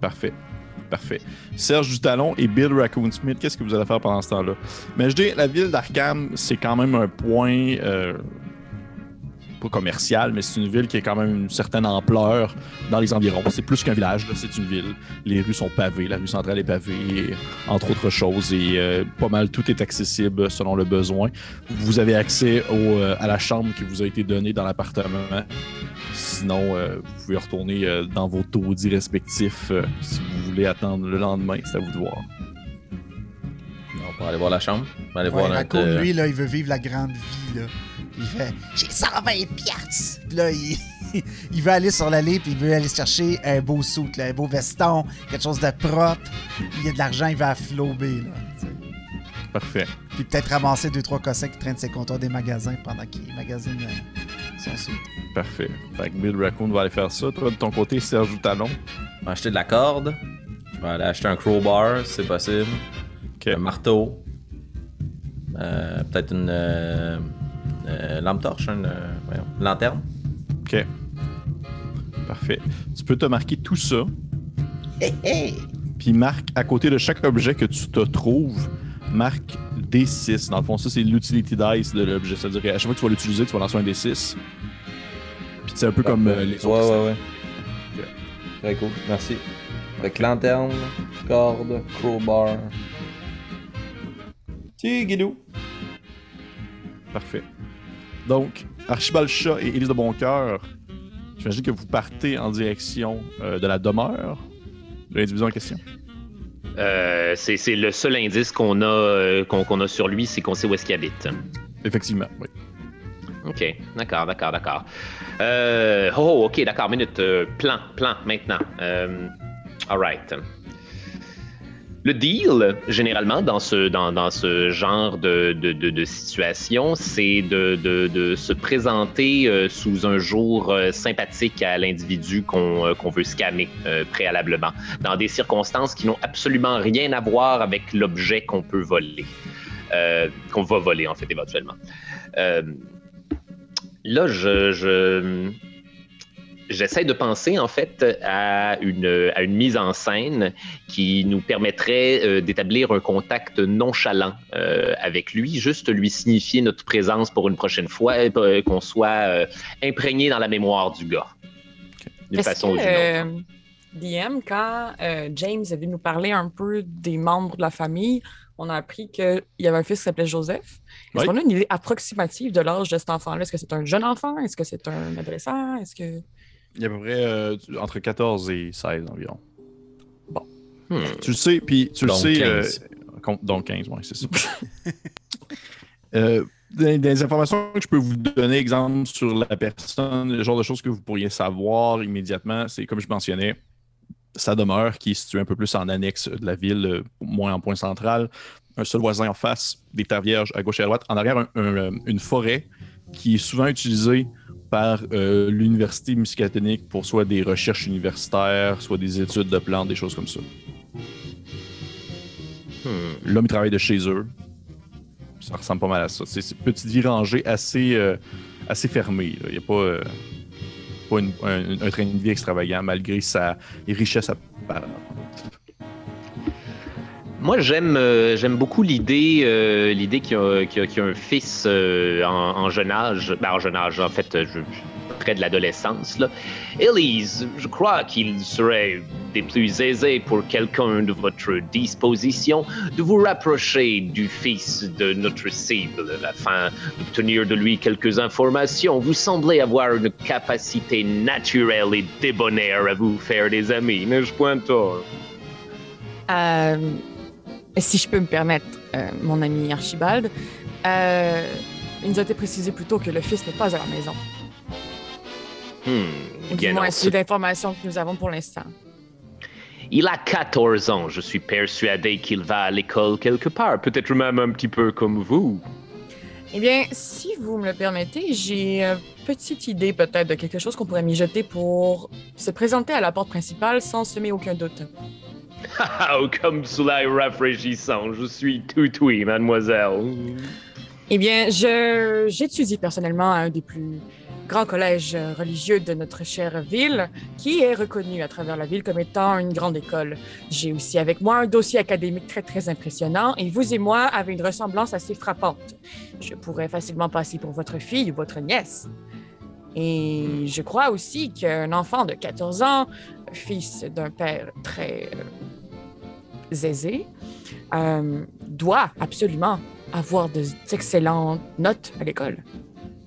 Parfait. Parfait. Serge Dutalon et Bill Raccoon Smith, qu'est-ce que vous allez faire pendant ce temps-là? Mais je dis, la ville d'Arkham, c'est quand même un point, euh, pas commercial, mais c'est une ville qui a quand même une certaine ampleur dans les environs. C'est plus qu'un village, là, c'est une ville. Les rues sont pavées, la rue centrale est pavée, entre autres choses, et euh, pas mal tout est accessible selon le besoin. Vous avez accès au, euh, à la chambre qui vous a été donnée dans l'appartement. Sinon, euh, vous pouvez retourner euh, dans vos taudis respectifs euh, si vous voulez attendre le lendemain. C'est à vous de voir. On va aller voir la chambre. On va aller Ouais, voir notre. Lui, là, il veut vivre la grande vie, là. Il fait « J'ai 120 piastres! » Puis là, il... il veut aller sur l'allée, puis il veut aller chercher un beau soute, là, un beau veston, quelque chose de propre. Il y a de l'argent, il va afflober, là. Parfait. Puis peut-être ramasser deux, trois cossins qui traînent ses comptoirs des magasins pendant qu'il magasine euh, son soute. Parfait. Fait que Bill Raccoon va aller faire ça. Toi, de ton côté, Serge Talon? Je vais acheter de la corde. Je vais aller acheter un crowbar si c'est possible. Un marteau. Euh, Peut-être une euh, euh, lampe torche, une euh, voyons, lanterne. OK. Parfait. Tu peux te marquer tout ça. Puis marque à côté de chaque objet que tu te trouves, marque D6. Dans le fond, ça, c'est l'utility dice de l'objet. C'est-à-dire qu'à chaque fois que tu vas l'utiliser, tu vas lancer un D6. Puis c'est un peu comme euh, les autres. Ouais, ouais, ouais. Très cool, merci. Avec lanterne, corde, crowbar. Tigidou. Parfait. Donc, Archibald Chat et Élise de Boncoeur, j'imagine que vous partez en direction euh, de la demeure de l'individu en question. Euh, c'est le seul indice qu'on a, euh, qu'on a sur lui, c'est qu'on sait où est-ce qu'il habite. Effectivement, oui. OK, d'accord, d'accord, d'accord. Euh, oh, OK, d'accord, minute. euh, plan, plan, maintenant. All right. Le deal, généralement, dans ce, dans, dans ce genre de, de, de- situation, c'est de, se présenter euh, sous un jour euh, sympathique à l'individu qu'on euh, veut scammer euh, préalablement, dans des circonstances qui n'ont absolument rien à voir avec l'objet qu'on peut voler, qu'on va voler, en fait, éventuellement. Là, je, j'essaie de penser en fait à une, à une mise en scène qui nous permettrait euh, d'établir un contact nonchalant euh, avec lui, juste lui signifier notre présence pour une prochaine fois, euh, qu'on soit imprégné dans la mémoire du gars. D'une façon ou d'une autre. DM, quand James est venu nous parler un peu des membres de la famille, on a appris qu'il y avait un fils qui s'appelait Joseph. Est-ce qu'on a une idée approximative de l'âge de cet enfant-là? Est-ce que c'est un jeune enfant? Est-ce que c'est un adolescent? Est-ce que. Il y a à peu près euh, entre 14 et 16 environ. Bon. Hmm. Tu le sais, puis tu donc le sais. 15. Euh, donc 15, oui, c'est ça. euh, des, des, informations que je peux vous donner, exemple, sur la personne, le genre de choses que vous pourriez savoir immédiatement, c'est comme je mentionnais, sa demeure qui est située un peu plus en annexe de la ville, euh, moins en point central. Un seul voisin en face, des terres vierges à gauche et à droite. En arrière, un, un, une forêt qui est souvent utilisée par euh, l'université muscatonique pour soit des recherches universitaires, soit des études de plantes, des choses comme ça. Hmm. L'homme il travaille de chez eux. Ça ressemble pas mal à ça. C'est une petite vie rangée assez, euh, assez fermée. Il n'y a pas, euh, pas une, un, un, train de vie extravagant malgré sa richesse apparente. Moi, j'aime euh, j'aime beaucoup l'idée euh, qu'il y, qu a un fils euh, en, jeune âge, ben, en jeune âge, en fait, je, près de l'adolescence. Elise, je crois qu'il serait des plus aisés pour quelqu'un de votre disposition de vous rapprocher du fils de notre cible afin d'obtenir de lui quelques informations. Vous semblez avoir une capacité naturelle et débonnaire à vous faire des amis, n'ai-je point tort? Si je peux me permettre, euh, mon ami Archibald, euh, il nous a été précisé plus tôt que le fils n'est pas à la maison. Hmm, du moins, c'est l'information que nous avons pour l'instant. Il a 14 ans. Je suis persuadé qu'il va à l'école quelque part, peut-être même un petit peu comme vous. Eh bien, si vous me le permettez, j'ai une petite idée peut-être de quelque chose qu'on pourrait mijoter pour se présenter à la porte principale sans semer aucun doute. Oh, comme cela est rafraîchissant. Je suis tout oui, mademoiselle. Eh bien, je, j'étudie personnellement à un des plus grands collèges religieux de notre chère ville, qui est reconnu à travers la ville comme étant une grande école. J'ai aussi avec moi un dossier académique très, très impressionnant, et vous et moi avez une ressemblance assez frappante. Je pourrais facilement passer pour votre fille ou votre nièce. Et je crois aussi qu'un enfant de 14 ans, fils d'un père très euh, aisé, euh, doit absolument avoir d'excellentes notes à l'école.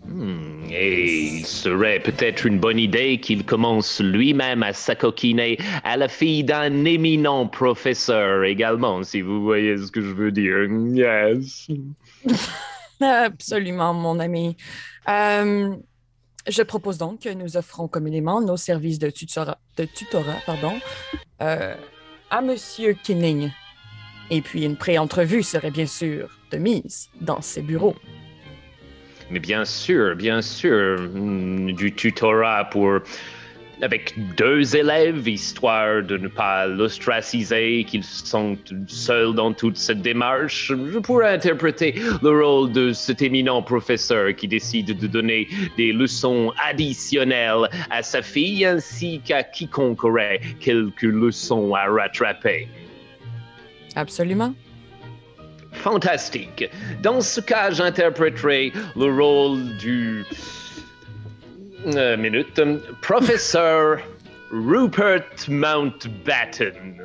Hmm, et il serait peut-être une bonne idée qu'il commence lui-même à s'acoquiner à la fille d'un éminent professeur également, si vous voyez ce que je veux dire. Yes. Absolument, mon ami. Euh, je propose donc que nous offrons communément nos services de tutorat, de tutorat pardon, euh, à Monsieur Kinning. Et puis une pré-entrevue serait bien sûr de mise dans ses bureaux. Mais bien sûr, bien sûr, du tutorat pour avec deux élèves, histoire de ne pas l'ostraciser, qu'ils sont seuls dans toute cette démarche. Je pourrais interpréter le rôle de cet éminent professeur qui décide de donner des leçons additionnelles à sa fille ainsi qu'à quiconque aurait quelques leçons à rattraper. Absolument. Fantastique. Dans ce cas, j'interpréterai le rôle du euh, minute. Professeur Rupert Mountbatten,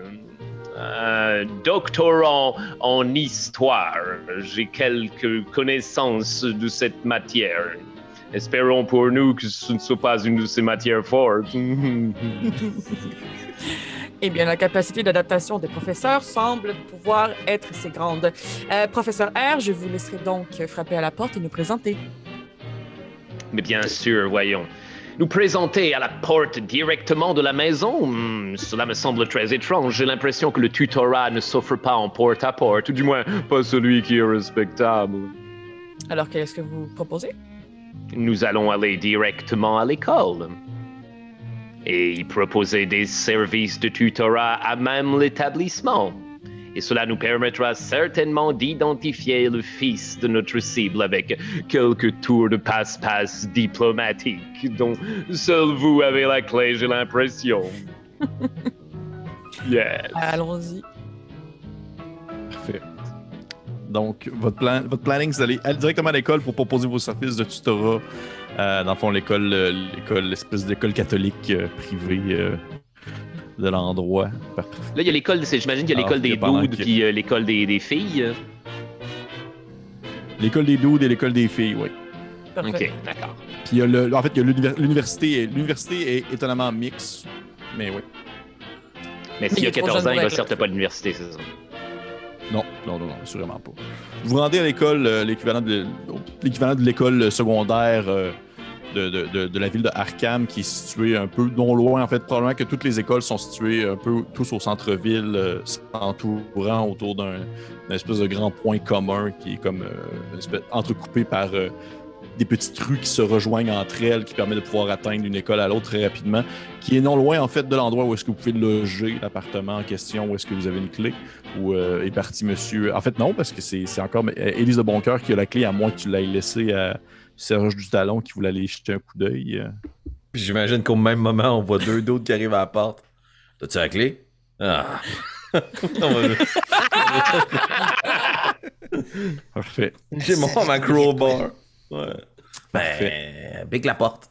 doctorant en histoire. J'ai quelques connaissances de cette matière. Espérons pour nous que ce ne soit pas une de ces matières fortes. Eh bien, la capacité d'adaptation des professeurs semble pouvoir être assez grande. Euh, professeur R, je vous laisserai donc frapper à la porte et nous présenter. Mais bien sûr, voyons. Nous présenter à la porte directement de la maison, hmm, cela me semble très étrange. J'ai l'impression que le tutorat ne s'offre pas en porte-à-porte, -porte, du moins pas celui qui est respectable. Alors, qu'est-ce que vous proposez? Nous allons aller directement à l'école et y proposer des services de tutorat à même l'établissement. Et cela nous permettra certainement d'identifier le fils de notre cible avec quelques tours de passe-passe diplomatiques dont seul vous avez la clé, j'ai l'impression. yes. Allons-y. Parfait. Donc, votre, plan, votre planning, c'est d'aller directement à l'école pour proposer vos services de tutorat. Euh, dans le fond, l'école, l'école, l'espèce d'école catholique euh, privée euh, de l'endroit. Là, il y a l'école, c'est- j'imagine qu'il y a l'école des dudes que- puis euh, l'école des, des filles. L'école des dudes et l'école des filles, oui. Parfait. Ok, d'accord. Puis il y a le, en fait, il y a l'univers- l'université. L'université est étonnamment mixte, mais oui. Mais s'il il y a est trop 14 jeune ans, il va là. pas l'université, c'est ça? Non, non, non, non, assurément pas. Vous vous rendez à l'école, euh, l'équivalent de, l'équivalent de l'école secondaire euh, de, la ville de Arkham, qui est située un peu non loin. En fait, probablement que toutes les écoles sont situées un peu tous au centre-ville, euh, s'entourant autour d'un d'une espèce de grand point commun qui est comme euh, espèce- entrecoupé par euh, des petites rues qui se rejoignent entre elles, qui permet de pouvoir atteindre une école à l'autre très rapidement, qui est non loin en fait de l'endroit où est-ce que vous pouvez loger l'appartement en question, où est-ce que vous avez une clé, où euh, est parti monsieur. En fait, non, parce que c'est encore euh, Élise de Boncoeur qui a la clé, à moins que tu l'aies laissé à Serge du Talon qui voulait aller jeter un coup d'œil. euh. Puis j'imagine qu'au même moment, on voit deux d'autres qui arrivent à la porte. T'as-tu la clé? Ah. On va- Parfait. J'ai mon ma crowbar. Ouais. Ben, big la porte.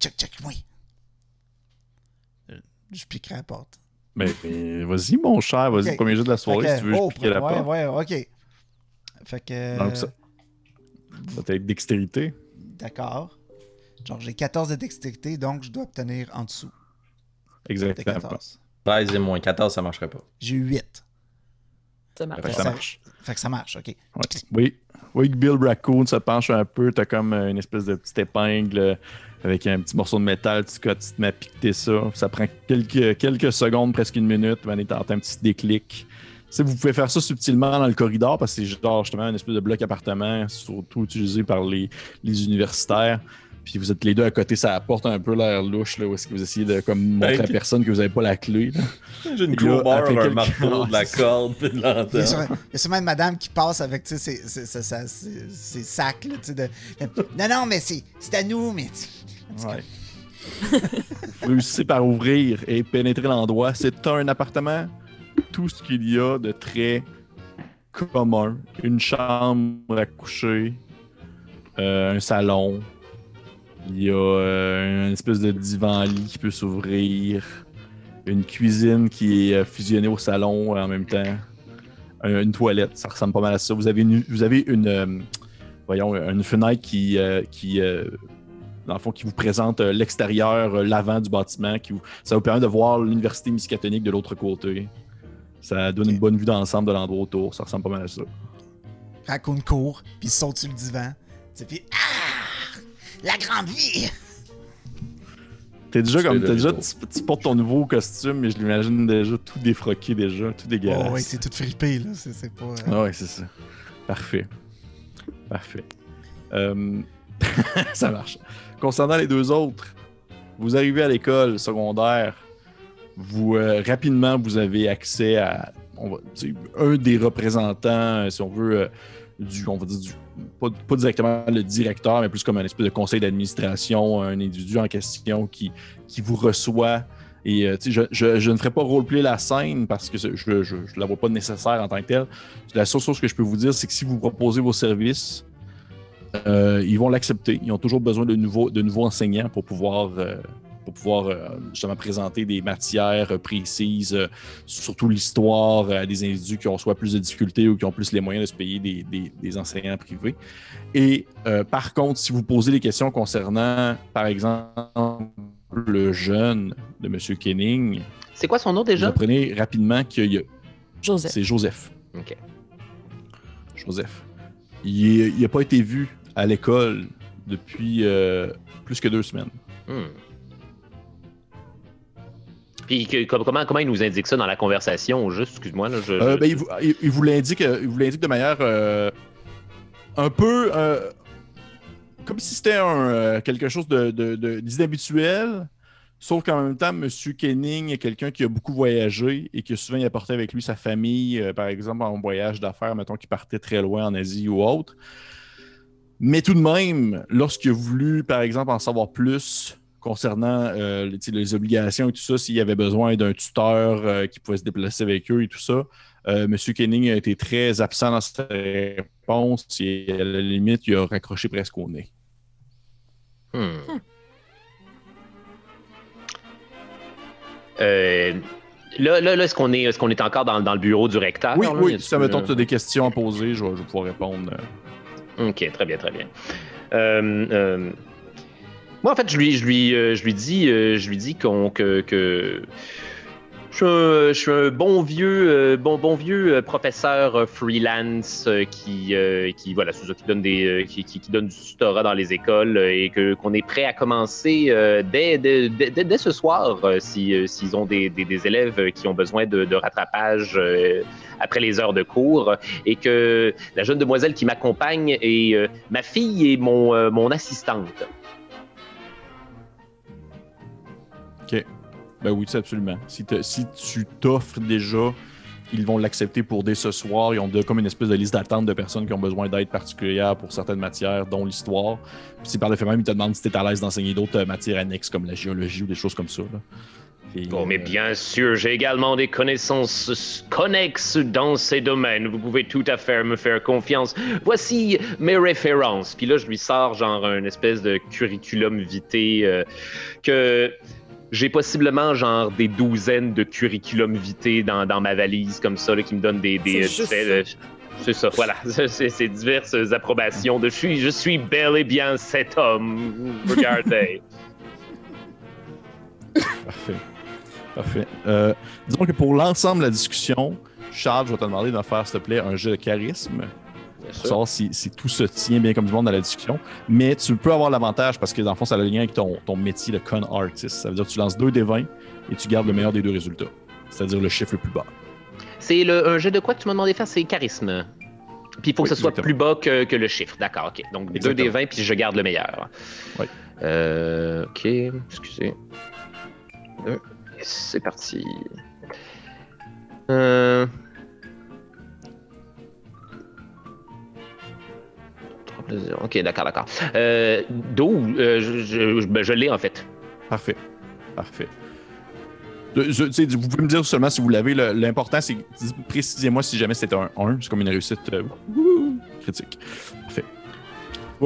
Check, check, oui. Euh, Je piquerai la porte. Mais, mais vas-y, mon cher, vas-y, premier jeu de la soirée, si tu veux oh, piquer la ouais, porte. ouais, ok. Fait que. Donc, ça- Ça va être dextérité. D'accord. Genre, j'ai 14 de dextérité, donc je dois obtenir en dessous de Exactement. 14. 13 et moins 14, ça marcherait pas. J'ai eu 8. Ça marche. Fait que ça marche. Fait que ça marche, ok. Ouais. Oui. Oui, que Bill Raccoon se penche un peu. T'as comme euh, une espèce de petite épingle euh, avec un petit morceau de métal. Tu, tu te mets à piqueter ça. Ça prend quelques, quelques secondes, presque une minute. Ben, t'entends un petit déclic. Vous pouvez faire ça subtilement dans le corridor parce que c'est genre justement une espèce de bloc appartement, surtout utilisé par les, les universitaires. Puis vous êtes les deux à côté, ça apporte un peu l'air louche, là, où est-ce que vous essayez de comme, montrer à Ok. personne que vous n'avez pas la clé. J'ai une crowbar, après un quelques- marteau, de la corde, puis de Il y, a lanterne. sûrement, il y a sûrement une madame qui passe avec ses, ses- ses- ses- ses- ses sacs. Là, de, non, non, mais c'est c'est à nous, mais. Ouais. Vous réussissez par ouvrir et pénétrer l'endroit. C'est un appartement, tout ce qu'il y a de très commun. Une chambre à coucher, euh, un salon. Il y a euh, une espèce de divan-lit qui peut s'ouvrir. Une cuisine qui est euh, fusionnée au salon en même temps. Un- une toilette, ça ressemble pas mal à ça. Vous avez une, vous avez une, voyons, une fenêtre qui, qui dans le fond, qui vous présente l'extérieur, l'avant du bâtiment. Qui vous- ça vous permet de voir l'université miscatonique de l'autre côté. Ça donne une bonne vue d'ensemble de l'endroit autour. Ça ressemble pas mal à ça. Raccoon court, puis saute sur le divan. tu sais, Puis. Ah! La grande vie! T'es déjà comme. T'as déjà, tu, tu portes ton nouveau costume, mais je l'imagine déjà tout défroqué, déjà, tout dégueulasse. Oh, ouais, c'est tout frippé, là. C'est c'est pas. euh, Ah ouais, c'est ça. Parfait. Parfait. Euh, ça marche. Concernant les deux autres, vous arrivez à l'école secondaire, vous euh, rapidement vous avez accès à un des représentants, euh, si on veut, euh, du, on va dire pas, directement le directeur, mais plus comme un espèce de conseil d'administration, un individu en question qui, qui vous reçoit. Et je, ne ferai pas roleplay la scène parce que je ne la vois pas nécessaire en tant que telle. La seule chose que je peux vous dire, c'est que si vous proposez vos services, ils vont l'accepter. Ils ont toujours besoin de nouveaux, de nouveaux enseignants pour pouvoir, pour pouvoir euh, justement présenter des matières euh, précises, euh, surtout l'histoire euh, à des individus qui ont soit plus de difficultés ou qui ont plus les moyens de se payer des, des- des enseignants privés. Et euh, par contre, si vous posez des questions concernant, par exemple, le jeune de M. Kenning, C'est quoi son nom vous déjà? apprenez rapidement qu'il y a, Joseph. c'est Joseph. Ok. Joseph. Il n'a pas été vu à l'école depuis euh, plus que deux semaines. Hmm. Puis que- comme- comment, comment il nous indique ça dans la conversation? Juste, excuse-moi. Là, je, Euh, je- ben, il, vous, il- il vous l'indique, euh, il vous l'indique de manière euh, un peu euh, comme si c'était un, quelque chose de, de- de- d'inhabituel. Sauf qu'en même temps, M. Kenning est quelqu'un qui a beaucoup voyagé et qui a souvent apporté avec lui sa famille, par exemple en voyage d'affaires, mettons qu'il partait très loin en Asie ou autre. Mais tout de même, lorsqu'il a voulu, par exemple, en savoir plus concernant euh, les, obligations et tout ça, s'il y avait besoin d'un tuteur euh, qui pouvait se déplacer avec eux et tout ça, M. Kenning a été très absent dans sa réponse et à la limite, il a raccroché presque au nez. Hmm. Euh, là, là, est-ce qu'on est, est, qu'on est encore dans, le bureau du recteur? Oui, oui. Si, mettons, tu as des questions à poser, je vais, pouvoir répondre. OK, très bien, très bien. Euh, euh, moi, en fait, je lui, je lui, je lui dis, je lui dis qu'on, que, que je suis, un, bon vieux, euh, bon, bon vieux euh, professeur euh, freelance qui, qui, voilà, qui donne des, qui, donne du tutorat dans les écoles et que qu'on est prêt à commencer dès, dès, dès, ce soir s'ils si, ont des, des, élèves qui ont besoin de, de rattrapage après les heures de cours et que la jeune demoiselle qui m'accompagne est ma fille et mon, mon assistante. Ben oui, absolument. Si, si tu t'offres déjà, ils vont l'accepter pour dès ce soir. Ils ont comme une espèce de liste d'attente de personnes qui ont besoin d'aide particulière pour certaines matières, dont l'histoire. Puis si par le fait même, ils te demandent si tu es à l'aise d'enseigner d'autres euh, matières annexes comme la géologie ou des choses comme ça. oh, mais euh, bien sûr, j'ai également des connaissances connexes dans ces domaines. Vous pouvez tout à fait me faire confiance. Voici mes références. Puis là, je lui sors genre un espèce de curriculum vitae euh, que j'ai possiblement genre des douzaines de curriculum vitae dans, dans ma valise comme ça qui me donnent des. des c'est euh, ça, voilà. C'est diverses approbations de je suis, je suis bel et bien cet homme. Regardez. Parfait. Parfait. Euh, disons que pour l'ensemble de la discussion, Charles, je vais te demander de faire, s'il te plaît, un jeu de charisme savoir si, tout se tient bien comme du monde dans la discussion. Mais tu peux avoir l'avantage parce que dans le fond, ça a le lien avec ton, métier de con artist. Ça veut dire que tu lances deux des 20 et tu gardes le meilleur des deux résultats, c'est-à-dire le chiffre le plus bas. C'est un jeu de quoi que tu m'as demandé de faire C'est charisme. Puis il faut que ce soit plus bas que, le chiffre. D'accord, ok. Donc deux des 20 puis je garde le meilleur. Oui. Euh, ok, excusez. C'est parti. Euh. Ok, d'accord, d'accord. Euh, D'où euh, je, ben, je, l'ai en fait. Parfait. Parfait. vous pouvez me dire seulement si vous l'avez. L'important, c'est précisez-moi si jamais c'était un 1. C'est comme une réussite euh, critique.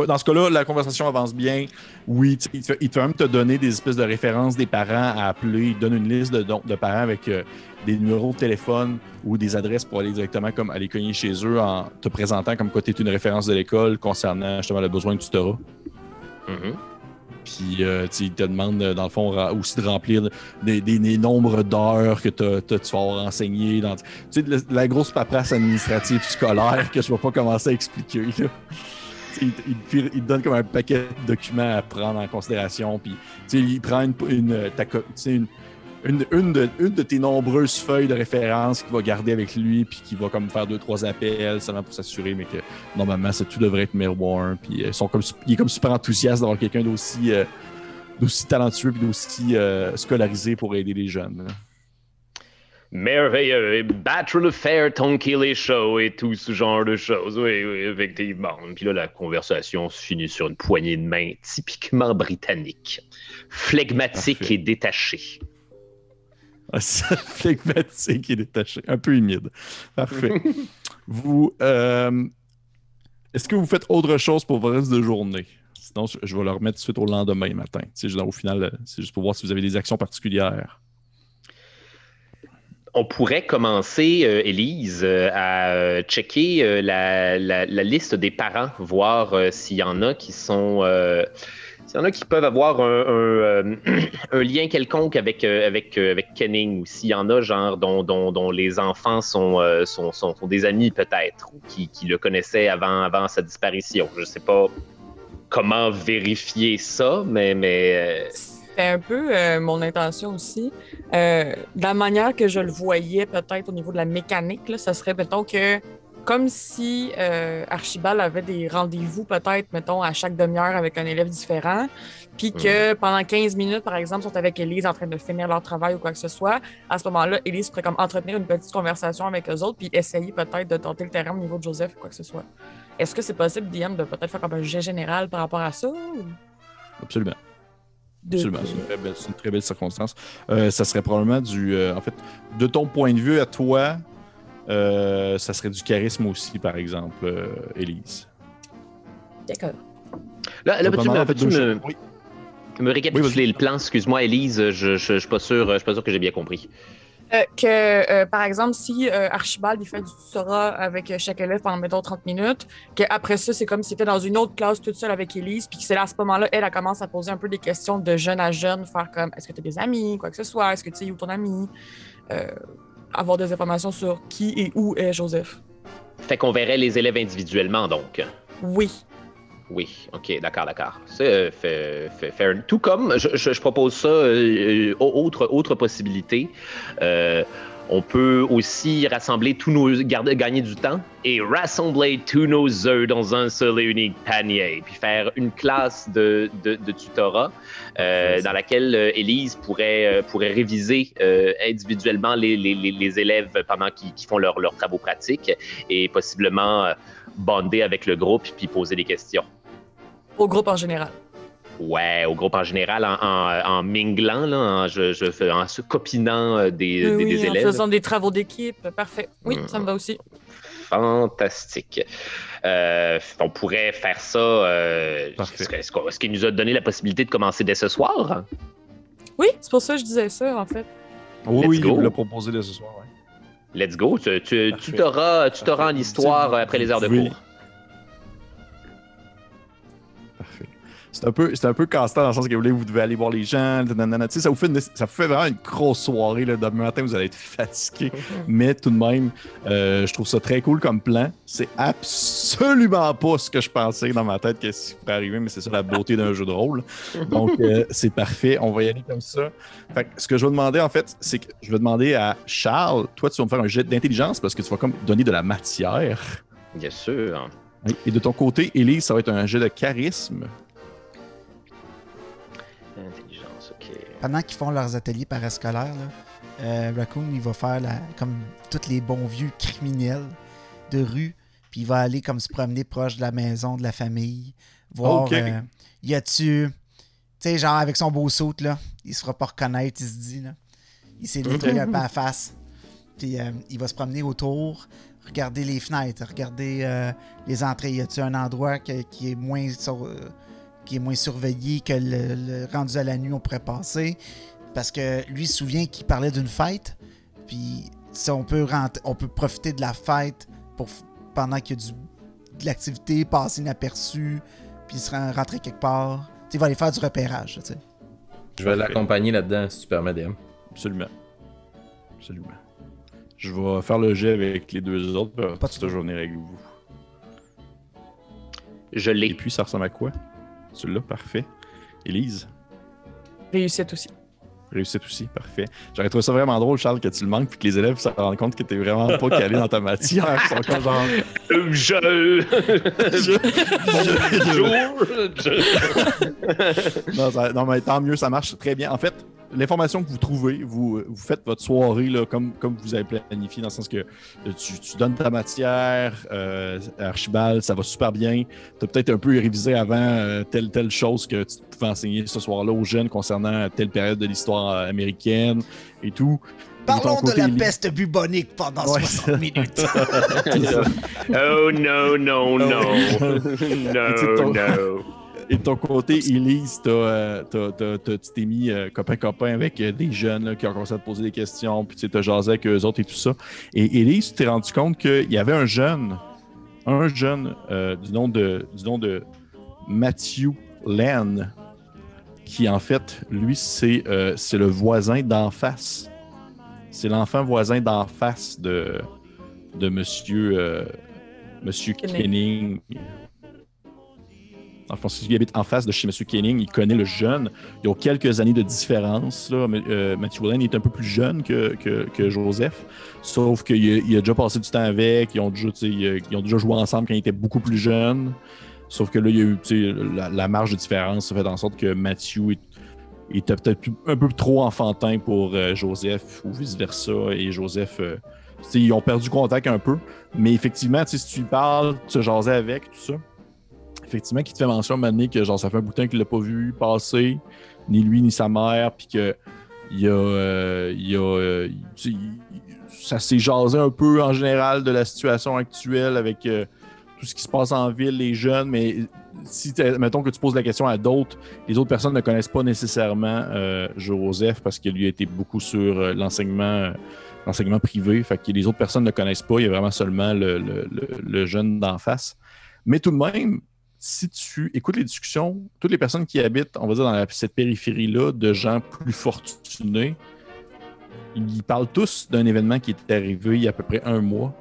Dans ce cas-là, la conversation avance bien. Oui, il te, il même te donner des espèces de références des parents à appeler. Il donne une liste de, de parents avec des numéros de téléphone ou des adresses pour aller directement comme aller cogner chez eux en te présentant comme quoi tu es une référence de l'école concernant justement le besoin de tutorat. Mm-hmm. Puis euh, ils te demandent, dans le fond, aussi de remplir des, des, nombres d'heures que tu vas avoir enseigné. Dans, la grosse paperasse administrative scolaire que je ne vais pas commencer à expliquer. Il, te donne comme un paquet de documents à prendre en considération. Puis, il prend une, une, une, une, de, tes nombreuses feuilles de référence qu'il va garder avec lui, puis qui va comme faire deux, trois appels seulement pour s'assurer, mais que normalement, ça, tout devrait être numéro. Puis euh, sont comme, il est comme super enthousiaste d'avoir quelqu'un d'aussi euh, d'aussi talentueux et d'aussi euh, scolarisé pour aider les jeunes. Merveilleux. Battre le fer, tonquer les shows et tout ce genre de choses. Oui, oui, effectivement. Puis là, la conversation se finit sur une poignée de main typiquement britannique. Flegmatique et détachée. Flegmatique et détaché. Un peu humide. Parfait. vous. Euh, est-ce que vous faites autre chose pour vos reste de journée? Sinon, je vais le remettre tout de suite au lendemain matin. au final, euh, c'est juste pour voir si vous avez des actions particulières. On pourrait commencer, euh, Élise, à checker la, liste des parents, voir s'il y en a qui sont il y en a qui peuvent avoir un, euh, lien quelconque avec, euh, avec, euh, Kenning, ou s'il y en a, genre, dont, les enfants sont, des amis peut-être, ou qui, le connaissaient avant, avant sa disparition. Je ne sais pas comment vérifier ça, mais C'est un peu mon intention aussi. de la manière que je le voyais, peut-être au niveau de la mécanique, là, ça serait, mettons, que comme si euh, Archibald avait des rendez-vous peut-être, mettons, à chaque demi-heure avec un élève différent. puis que pendant 15 minutes, par exemple, sont avec Elise en train de finir leur travail ou quoi que ce soit, à ce moment-là, Elise pourrait comme entretenir une petite conversation avec eux autres, puis essayer peut-être de tenter le terrain au niveau de Joseph ou quoi que ce soit. Est-ce que c'est possible, DM, de peut-être faire comme un jet général par rapport à ça? Absolument. Absolument, c'est une, très belle, circonstance. Euh, ça serait probablement du. Euh, en fait, de ton point de vue à toi, euh, ça serait du charisme aussi, par exemple, Élise. D'accord. Là, là peux-tu me, me récapituler le plan? Excuse-moi, Élise, je, je, je, suis pas sûr, je suis pas sûr que j'ai bien compris. Euh, que, euh, par exemple, si euh, Archibald il fait du tutorat avec chaque élève pendant, mettons, 30 minutes, qu'après ça, c'est comme si c'était dans une autre classe toute seule avec Elise, puis que c'est à ce moment-là, elle, elle, commence à poser un peu des questions de jeune à jeune, faire comme est-ce que tu as des amis, quoi que ce soit, est-ce que tu sais où ton ami, avoir des informations sur qui et où est Joseph. Fait qu'on verrait les élèves individuellement, donc. Oui. Oui, ok, d'accord, d'accord. C'est euh, Tout comme je, propose ça, euh, autre, autre possibilité. Euh, on peut aussi rassembler tous nos garder, gagner du temps et rassembler tous nos œufs dans un seul et unique panier, puis faire une classe de, de, tutorat dans laquelle Élise pourrait, pourrait réviser individuellement les, les, les, élèves pendant qu'ils font leurs travaux pratiques et possiblement bonder avec le groupe puis poser des questions. Au groupe en général. Ouais, au groupe en général, en, minglant, en, je, je, en se copinant euh, des, oui, des, élèves. En faisant des travaux d'équipe, parfait. Oui, ça me va aussi. Fantastique. Euh, on pourrait faire ça. Euh, est-ce qu'il nous a donné la possibilité de commencer dès ce soir? Oui, c'est pour ça que je disais ça, en fait. Oui, il l'a proposé dès ce soir. Ouais. Let's go. Tu, tu, tu t'auras en histoire après les heures de cours. C'est un peu, c'est un peu dans le sens que vous, devez aller voir les gens, ça vous fait, ça fait vraiment une grosse soirée. Là, demain matin, vous allez être fatigué. Mais tout de même, euh, je trouve ça très cool comme plan. C'est absolument pas ce que je pensais dans ma tête qu'est-ce qui pourrait arriver, mais c'est ça la beauté d'un jeu de rôle. Donc, euh, c'est parfait. On va y aller comme ça. Fait ce que je vais demander, en fait, c'est que je vais demander à Charles, toi, tu vas me faire un jet d'intelligence parce que tu vas comme donner de la matière. Bien sûr. Et de ton côté, Elise, ça va être un jet de charisme. Pendant qu'ils font leurs ateliers parascolaires, euh, Raccoon, il va faire comme tous les bons vieux criminels de rue, puis il va aller comme se promener proche de la maison, de la famille, voir euh, y a-tu, tu sais, genre avec son beau saut, là, il se fera pas reconnaître, il se dit, là. Il s'est détruit un peu à face. Puis euh, il va se promener autour, regarder les fenêtres, regarder les entrées. Y a-tu un endroit qui est moins sur, qui est moins surveillé que le, rendu à la nuit on pourrait passer. Parce que lui se souvient qu'il parlait d'une fête. Puis ça, on peut, on peut profiter de la fête pour, pendant qu'il y a du, de l'activité, passer inaperçu, puis se rentrer quelque part. il va aller faire du repérage. Je vais l'accompagner là-dedans, si tu permets, DM. Absolument. Absolument. Je vais faire le jet avec les deux autres, pas de venir avec vous. Je l'ai. Et puis, ça ressemble à quoi? Celui-là, parfait. Élise? Réussite aussi. Réussite aussi, parfait. J'aurais trouvé ça vraiment drôle, Charles, que tu le manques puis que les élèves se rendent compte que t'es vraiment pas calé dans ta matière. Ils sont genre. Je. je... je... non, non, mais tant mieux, ça marche très bien. En fait, l'information que vous trouvez, vous, vous faites votre soirée là, comme, comme vous avez planifié, dans le sens que euh, tu, donnes ta matière, euh, Archibald, ça va super bien. Tu as peut-être un peu révisé avant euh, telle, telle chose que tu pouvais enseigner ce soir-là aux jeunes concernant telle période de l'histoire américaine et tout. Parlons de, la peste bubonique pendant 60 minutes. oh non, non, non. non, non. Et de ton côté, Elise, euh, tu t'es mis euh, copain-copain avec euh, des jeunes qui ont commencé à te poser des questions, puis tu as jasé avec eux autres et tout ça. Et Elise, tu t'es rendu compte qu'il y avait un jeune, un jeune du, nom de, du nom de Matthew Len, qui en fait, lui, c'est le voisin d'en face. C'est l'enfant voisin d'en face de, de Monsieur, monsieur Kenning. Enfin, il habite en face de chez M. Kenning, il connaît le jeune. Ils ont quelques années de différence. Là. Euh, Matthew est un peu plus jeune que, Joseph, sauf qu'il a, a, déjà passé du temps avec, ils ont déjà, joué ensemble quand il était beaucoup plus jeune. Sauf que là, il y a eu la, marge de différence, ça fait en sorte que Matthew est- était peut-être un peu trop enfantin pour euh, Joseph ou vice-versa. Et Joseph, euh, ils ont perdu contact un peu. Mais effectivement, si tu lui parles, tu jasais avec, tout ça. Effectivement, qui te fait mention à que genre, ça fait un bout de temps qu'il l'a pas vu passer, ni lui ni sa mère, puis que il a, euh, a euh, ça s'est jasé un peu en général de la situation actuelle avec euh, tout ce qui se passe en ville, les jeunes, mais si, mettons que tu poses la question à d'autres, les autres personnes ne connaissent pas nécessairement Joseph parce qu'il lui a été beaucoup sur l'enseignement l'enseignement privé, fait que les autres personnes ne connaissent pas, il y a vraiment seulement le, le- le- le jeune d'en face. Mais tout de même, si tu écoutes les discussions, toutes les personnes qui habitent, on va dire, dans cette périphérie-là, de gens plus fortunés, ils parlent tous d'un événement qui est arrivé il y a à peu près un mois.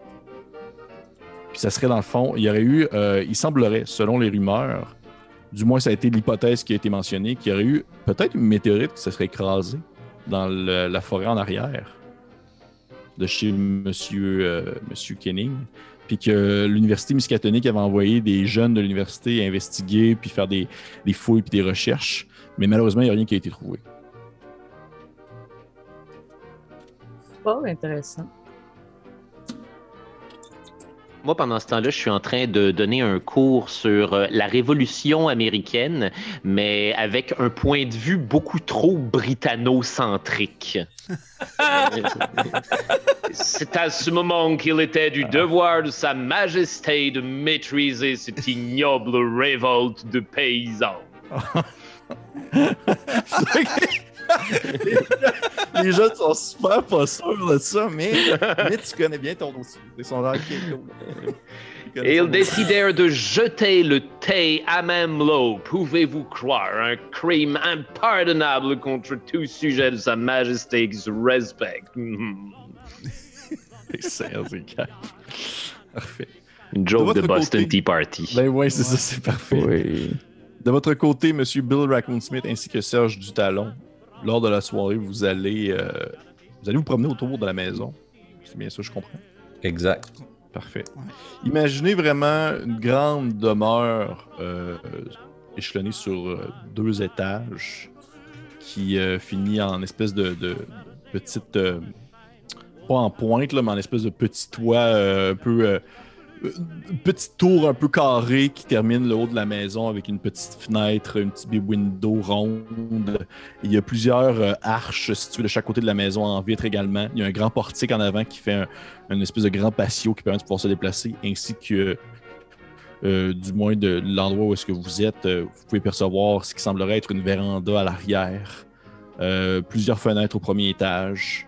Puis ça serait dans le fond, il y aurait eu, euh, il semblerait, selon les rumeurs, du moins ça a été l'hypothèse qui a été mentionnée, qu'il y aurait eu peut-être une météorite qui se serait écrasée dans la forêt en arrière de chez Monsieur, euh, Monsieur Kenning. Puis que l'Université Miskatonic avait envoyé des jeunes de l'université investiguer, puis faire des, des fouilles, puis des recherches. Mais malheureusement, il n'y a rien qui a été trouvé. Pas intéressant. Moi, pendant ce temps-là, je suis en train de donner un cours sur euh, la Révolution américaine, mais avec un point de vue beaucoup trop britannocentrique. C'est à ce moment qu'il était du devoir de Sa Majesté de maîtriser cette ignoble révolte de paysans. les jeunes sont super pas sûrs de ça, mais, mais tu connais bien ton dossier. Ils sont genre, ok, cool. Et ils décidèrent de jeter le thé à même l'eau. Pouvez-vous croire un crime impardonnable contre tout sujet de Sa Majesté qui se respecte? C'est calme. Parfait. Une joke de, votre Boston côté- Tea Party. Ben ouais, c'est ça, c'est parfait. Oui. De votre côté, Monsieur Bill Raccoon Smith ainsi que Serge Dutalon, lors de la soirée, vous allez, euh, vous allez vous promener autour de la maison. C'est bien ça, je comprends. Exact. Parfait. Imaginez vraiment une grande demeure euh, échelonnée sur euh, deux étages qui euh, finit en espèce de, de petite. euh, pas en pointe, là, mais en espèce de petit toit un peu. Euh, petite tour un peu carrée qui termine le haut de la maison avec une petite fenêtre, une petite window ronde. Il y a plusieurs euh, arches situées de chaque côté de la maison en vitre également. Il y a un grand portique en avant qui fait un, une espèce de grand patio qui permet de pouvoir se déplacer, ainsi que, euh, du moins de l'endroit où est-ce que vous êtes, vous pouvez percevoir ce qui semblerait être une véranda à l'arrière, plusieurs fenêtres au premier étage.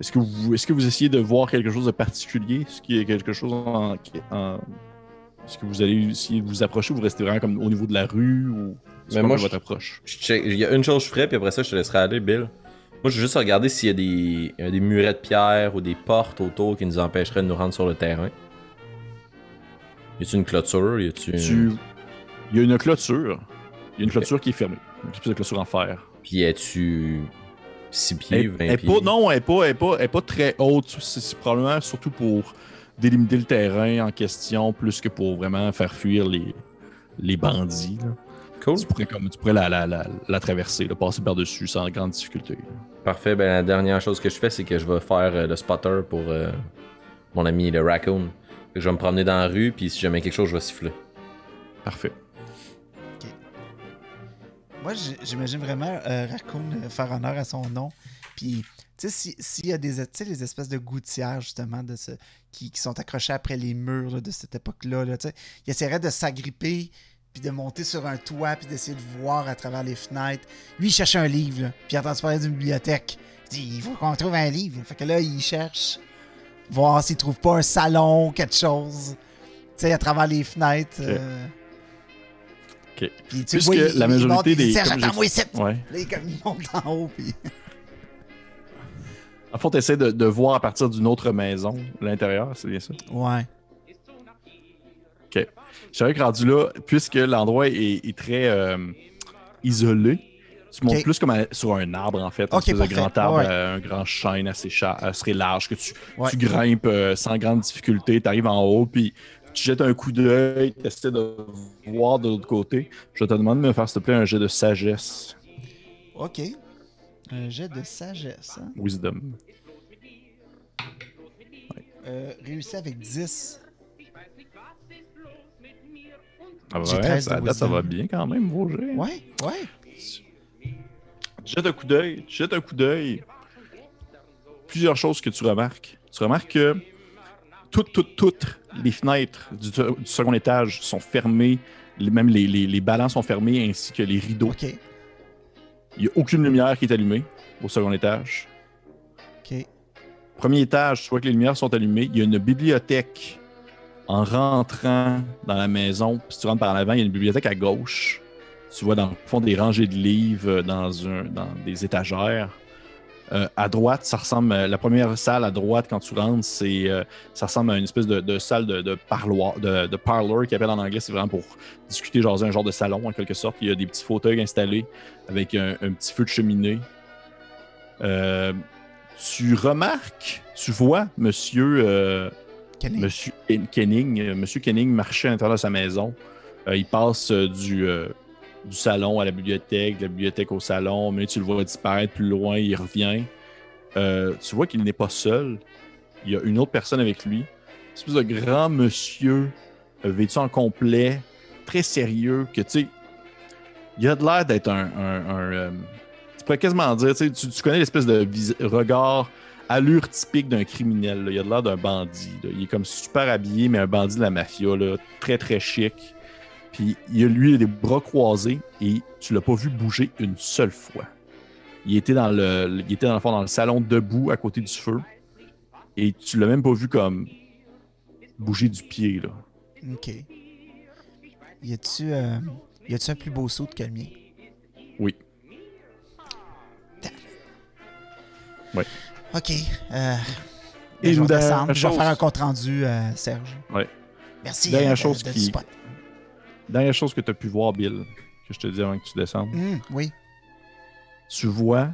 Est-ce que, vous, est-ce que vous essayez de voir quelque chose de particulier? Est-ce qu'il y a quelque chose en... en- Est-ce que vous allez essayer de vous approcher ou vous restez vraiment comme au niveau de la rue ou Mais moi, votre je- approche? Je check- Il y a une chose que je ferais, puis après ça, je te laisserai aller, Bill. Moi, je vais juste regarder s'il y a des, il y a des murets de pierre ou des portes autour qui nous empêcheraient de nous rendre sur le terrain. Y a-tu une clôture? Y a-tu. Tu... Il y a une clôture. Il y a une clôture qui est fermée. Une espèce de clôture en fer. Puis y a-tu 6 pieds, Elle- 20 elle est pieds? pas, non, elle n'est pas, pas, pas très haute. C'est probablement surtout pour délimiter le terrain en question, plus que pour vraiment faire fuir les, les bandits. là. Cool. Tu pourrais, comme, tu pourrais la, la, la, la traverser, là, passer par-dessus sans grande difficulté. Parfait. Ben, la dernière chose que je fais, c'est que je vais faire euh, le spotter pour euh, mon ami le raccoon. Je vais me promener dans la rue, puis si jamais quelque chose, je vais siffler. Parfait. Moi, j'imagine vraiment euh, Raccoon euh, faire honneur à son nom. Puis, tu sais, si- s'il y a des les espèces de gouttières, justement, de ce, qui, qui sont accrochées après les murs là, de cette époque-là, là, tu sais, il essaierait de s'agripper, puis de monter sur un toit, puis d'essayer de voir à travers les fenêtres. Lui, il cherche un livre, là, puis il entend parler d'une bibliothèque. Il dit, il faut qu'on trouve un livre. Fait que là, il cherche, voir s'il trouve pas un salon, quelque chose, tu sais, à travers les fenêtres. euh. Ok. Puis tu Puisque vois, il, la majorité des- ici. Ouais. Là, il, comme, il monte en haut, puis... En fait, tu essaies de, de voir à partir d'une autre maison l'intérieur, c'est bien ça? Ouais. Ok. Je savais que rendu là, puisque l'endroit est, est très euh, isolé, tu montes plus comme à- sur un arbre en fait, un grand arbre, Ouais. euh, un grand chêne assez, cha- assez large que tu, Ouais. tu grimpes euh, sans grande difficulté, tu arrives en haut, puis tu jettes un coup d'œil, tu essaies de voir de l'autre côté. Je te demande de me faire, s'il te plaît, un jet de sagesse. Ok. Un jet de sagesse. Hein? Wisdom. Euh, réussi avec 10. Ah ouais, 13 ça, là, ça va bien quand même, vos jets. Ouais, ouais. Tu jettes un coup d'œil, tu jettes un coup d'œil. Plusieurs choses que tu remarques. Tu remarques que toutes, toutes, toutes les fenêtres du, du second étage sont fermées. Les- Même les, les, les ballons sont fermés ainsi que les rideaux. Il n'y a aucune lumière qui est allumée au second étage. Premier étage, tu vois que les lumières sont allumées. Il y a une bibliothèque en rentrant dans la maison. Si tu rentres par l'avant, il y a une bibliothèque à gauche. Tu vois dans le fond des rangées de livres dans, un, dans des étagères. Euh, à droite, ça ressemble. euh, La première salle à droite, quand tu rentres, c'est, euh, ça ressemble à une espèce de, de salle de, de parloir, de, de parlor qui appelle en anglais. C'est vraiment pour discuter, genre un genre de salon en quelque sorte. Il y a des petits fauteuils installés avec un, un petit feu de cheminée. Euh, tu remarques, tu vois Monsieur, Kenny. Monsieur Ken- Kenning, Monsieur Kenning marcher à l'intérieur de sa maison. Il passe du, du salon à la bibliothèque, de la bibliothèque au salon, mais tu le vois disparaître plus loin, il revient. Euh, tu vois qu'il n'est pas seul. Il y a une autre personne avec lui. Espèce de grand monsieur euh, vêtu en complet, très sérieux, que tu sais, il a de l'air d'être un. un- un, euh, tu pourrais quasiment dire, tu, tu- connais l'espèce de regard, allure typique d'un criminel. là. Il a de l'air d'un bandit. Il est comme super habillé, mais un bandit de la mafia, là, très très chic. Puis il a lui il a des bras croisés et tu l'as pas vu bouger une seule fois. Il était dans le, il était dans le fond dans le salon debout à côté du feu et tu l'as même pas vu comme bouger du pied là. Ok. Y a-tu euh, y a-tu un plus beau saut que le mien? Oui. Ouais. Ok. Euh, Et je. Je vais faire un compte rendu à Serge. Ouais. Merci. Dernière euh, chose de- qui- spot. Dernière chose que tu as pu voir Bill, que je te dis avant que tu descendes. Hum, oui. tu vois,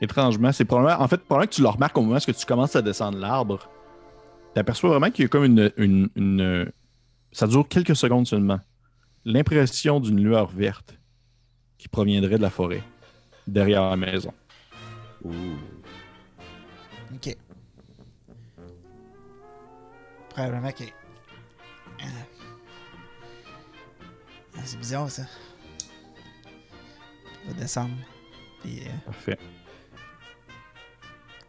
étrangement, c'est probablement, en fait, probablement que tu le remarques au moment où tu commences à descendre l'arbre. Tu aperçois vraiment qu'il y a comme une, une- une- Ça dure quelques secondes seulement. L'impression d'une lueur verte qui proviendrait de la forêt, derrière la maison. Ok. Probablement que. C'est bizarre ça. On va descendre. Puis, euh, Parfait.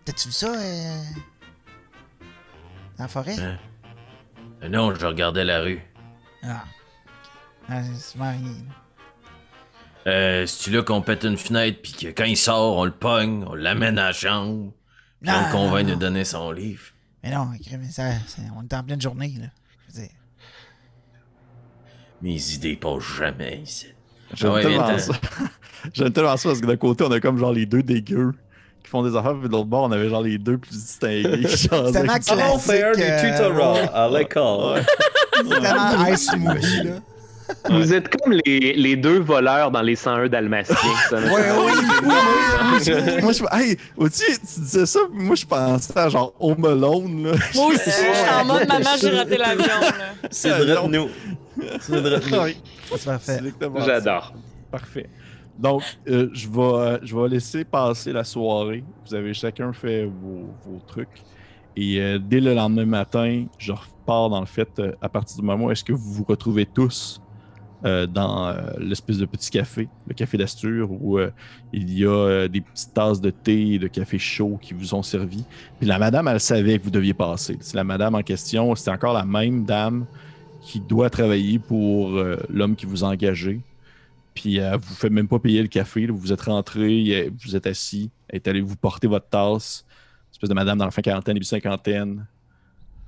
T'as-tu vu ça euh, dans la forêt? Hein? Euh, Non, je regardais la rue. Ah. Ah, c'est souvent rien. Euh, c'est-tu là qu'on pète une fenêtre, puis que quand il sort, on le pogne, on l'amène à la chambre, puis on le convainc de donner son livre? Mais non, ça, ça- on est en pleine journée là. Mes idées passent jamais ici. J'aime Ah ouais, tellement ça. J'aime tellement ça parce que d'un côté, on a comme genre les deux dégueux qui font des affaires, puis de l'autre bord, on avait genre les deux plus distingués changeaient. tellement Ah, classique, euh, à l'école. C'est tellement ice movie là. Vous êtes comme les, les deux voleurs dans les 101 Dalmatiens. ça, Ouais, oui, oui, moi, je, hey, au-dessus, tu disais ça, moi, je pensais à genre Home Alone, là. Moi aussi, je suis en mode maman, j'ai raté l'avion. là. C'est vrai de nous. C'est vrai de nous. Oui, parfait. J'adore. Parfait. Donc, euh, je, vais, je vais laisser passer la soirée. Vous avez chacun fait vos, vos trucs. Et euh, dès le lendemain matin, je repars dans le fait, euh, à partir du moment où est-ce que vous vous retrouvez tous euh, dans euh, l'espèce de petit café, le café d'Astur, où euh, il y a des petites tasses de thé et de café chaud qui vous ont servi. Puis la madame, elle savait que vous deviez passer. C'est la madame en question, c'est encore la même dame qui doit travailler pour l'homme qui vous a engagé. Puis euh, vous ne faites même pas payer le café. Vous êtes rentré, vous êtes assis, elle est allée vous porter votre tasse. Espèce de madame dans la fin quarantaine, début cinquantaine.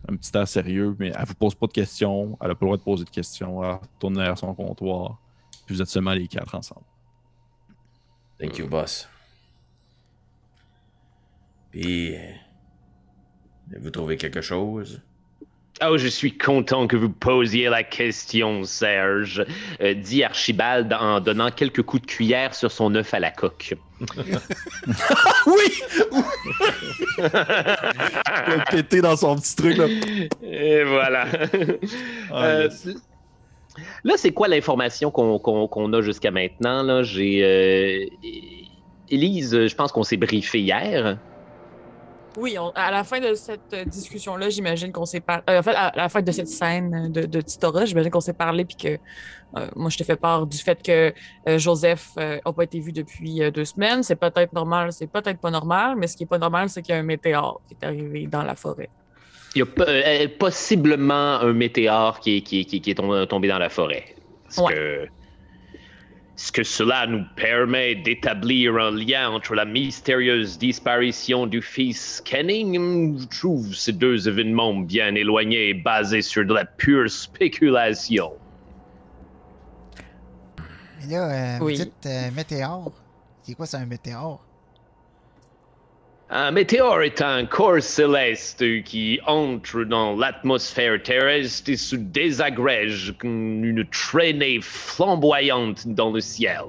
Un petit air sérieux, mais elle vous pose pas de questions. Elle n'a pas le droit de poser de questions. Elle retourne derrière son comptoir. Puis vous êtes seulement les quatre ensemble. Thank you, boss. Puis, euh, vous trouvez quelque chose? Oh, je suis content que vous posiez la question, Serge, euh, dit Archibald en donnant quelques coups de cuillère sur son œuf à la coque. oui! Elle a pété dans son petit truc. Là. Et voilà. Ah, Euh, yes. Là, c'est quoi l'information qu'on a jusqu'à maintenant? Là? J'ai. euh, Élise, je pense qu'on s'est briefé hier. Oui, on- à la fin de cette euh, discussion-là, j'imagine qu'on s'est parlé. en fait, à la fin de cette scène de, de Titora, j'imagine qu'on s'est parlé, puis que euh, moi, je te fais part du fait que euh, Joseph n'a pas été vu depuis euh, deux semaines. C'est peut-être normal, c'est peut-être pas normal, mais ce qui est pas normal, c'est qu'il y a un météore qui est arrivé dans la forêt. Il y a po- euh, possiblement un météore qui est, qui est- qui est- qui est tom- tombé dans la forêt. Est-ce Ouais. que, est-ce que cela nous permet d'établir un lien entre la mystérieuse disparition du fils Kenning? Je trouve ces deux événements bien éloignés et basés sur de la pure spéculation. Mais là, euh, Oui. vous dites euh, météore. C'est quoi, c'est un météore? Un météore est un corps céleste qui entre dans l'atmosphère terrestre et se désagrège comme une traînée flamboyante dans le ciel.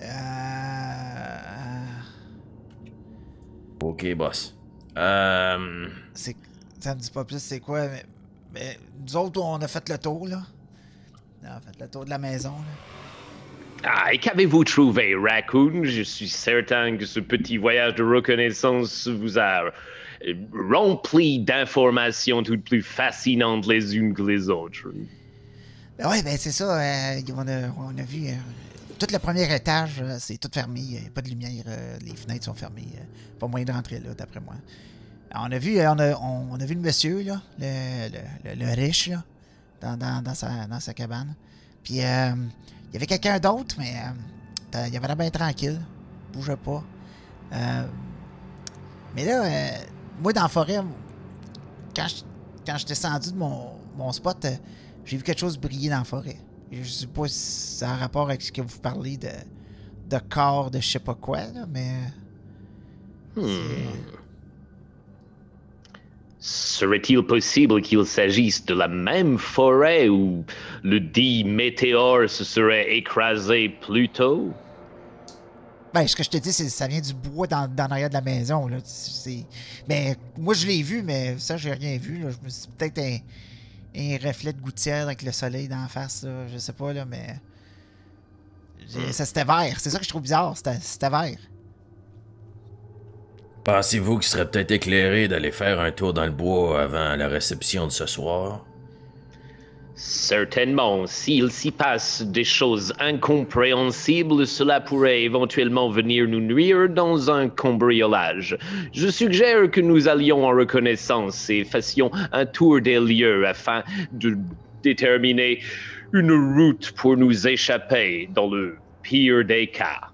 Euh... Ok, boss. Euh, C'est... Ça me dit pas plus c'est quoi, mais... mais nous autres, on a fait le tour, là. On a fait le tour de la maison, là. Ah, et qu'avez-vous trouvé, Raccoon? Je suis certain que ce petit voyage de reconnaissance vous a euh, rempli d'informations toutes plus fascinantes les unes que les autres. Ben ouais, ben c'est ça. euh, on, a, vu... euh, tout le premier étage, euh, c'est tout fermé. Il n'y a pas de lumière. les fenêtres sont fermées. pas moyen de rentrer là, d'après moi. On a vu, on a, on, a vu le monsieur, là, le, riche, là, dans, sa, dans sa cabane. Puis, il y avait quelqu'un d'autre, mais euh, il avait l'air bien tranquille. Il bougeait pas. Euh, mais là, euh, moi, dans la forêt, quand je, quand je descendu de mon, mon spot, euh, j'ai vu quelque chose briller dans la forêt. Je sais pas si ça a rapport avec ce que vous parlez de, de corps de je sais pas quoi, là, mais. Hmm. Serait-il possible qu'il s'agisse de la même forêt où le dit météore se serait écrasé plus tôt? Ben, ce que je te dis, c'est ça vient du bois dans, dans l'arrière de la maison. Là. Mais moi, je l'ai vu, mais ça, j'ai rien vu. Là. Je me suis peut-être un, un reflet de gouttière avec le soleil d'en face. Là. Je sais pas, là, mais. Ça, c'était vert. C'est ça que je trouve bizarre. C'était vert. Pensez-vous qu'il serait peut-être éclairé d'aller faire un tour dans le bois avant la réception de ce soir? Certainement, s'il s'y passe des choses incompréhensibles, cela pourrait éventuellement venir nous nuire dans un cambriolage. Je suggère que nous allions en reconnaissance et fassions un tour des lieux afin de déterminer une route pour nous échapper dans le pire des cas.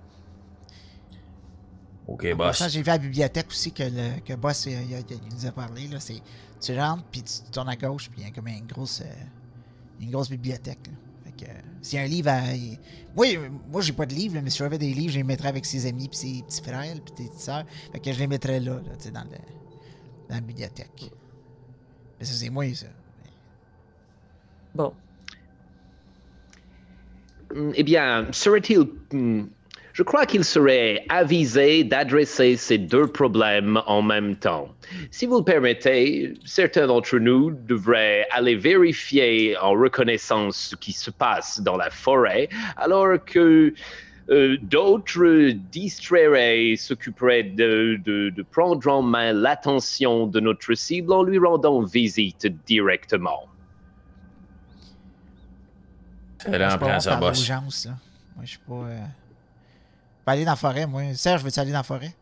Ok, En boss. passant, j'ai vu à la bibliothèque aussi que le que Boss il, il- il nous a parlé. Là, c'est, tu rentres, puis tu tournes à gauche, puis il y a comme une grosse, euh, une grosse bibliothèque. là. Fait que, euh, s'il y a un livre à. il- Moi, euh, moi j'ai pas de livre, là, mais si j'avais des livres, je les mettrais avec ses amis, puis ses petits frères, puis ses petites sœurs. Fait que je les mettrais là, là tu sais, dans, le, dans la bibliothèque. Mais ça, c'est moi, ça. Bon. Hmm, Eh bien, serait-il... Je crois qu'il serait avisé d'adresser ces deux problèmes en même temps. Si vous le permettez, certains d'entre nous devraient aller vérifier en reconnaissance ce qui se passe dans la forêt, alors que euh, d'autres distrairaient et s'occuperaient de, de- de prendre en main l'attention de notre cible en lui rendant visite directement. Elle en prend sa bosse. Moi, je suis pas. euh, Je peux aller dans la forêt, moi. Serge, veux-tu aller dans la forêt?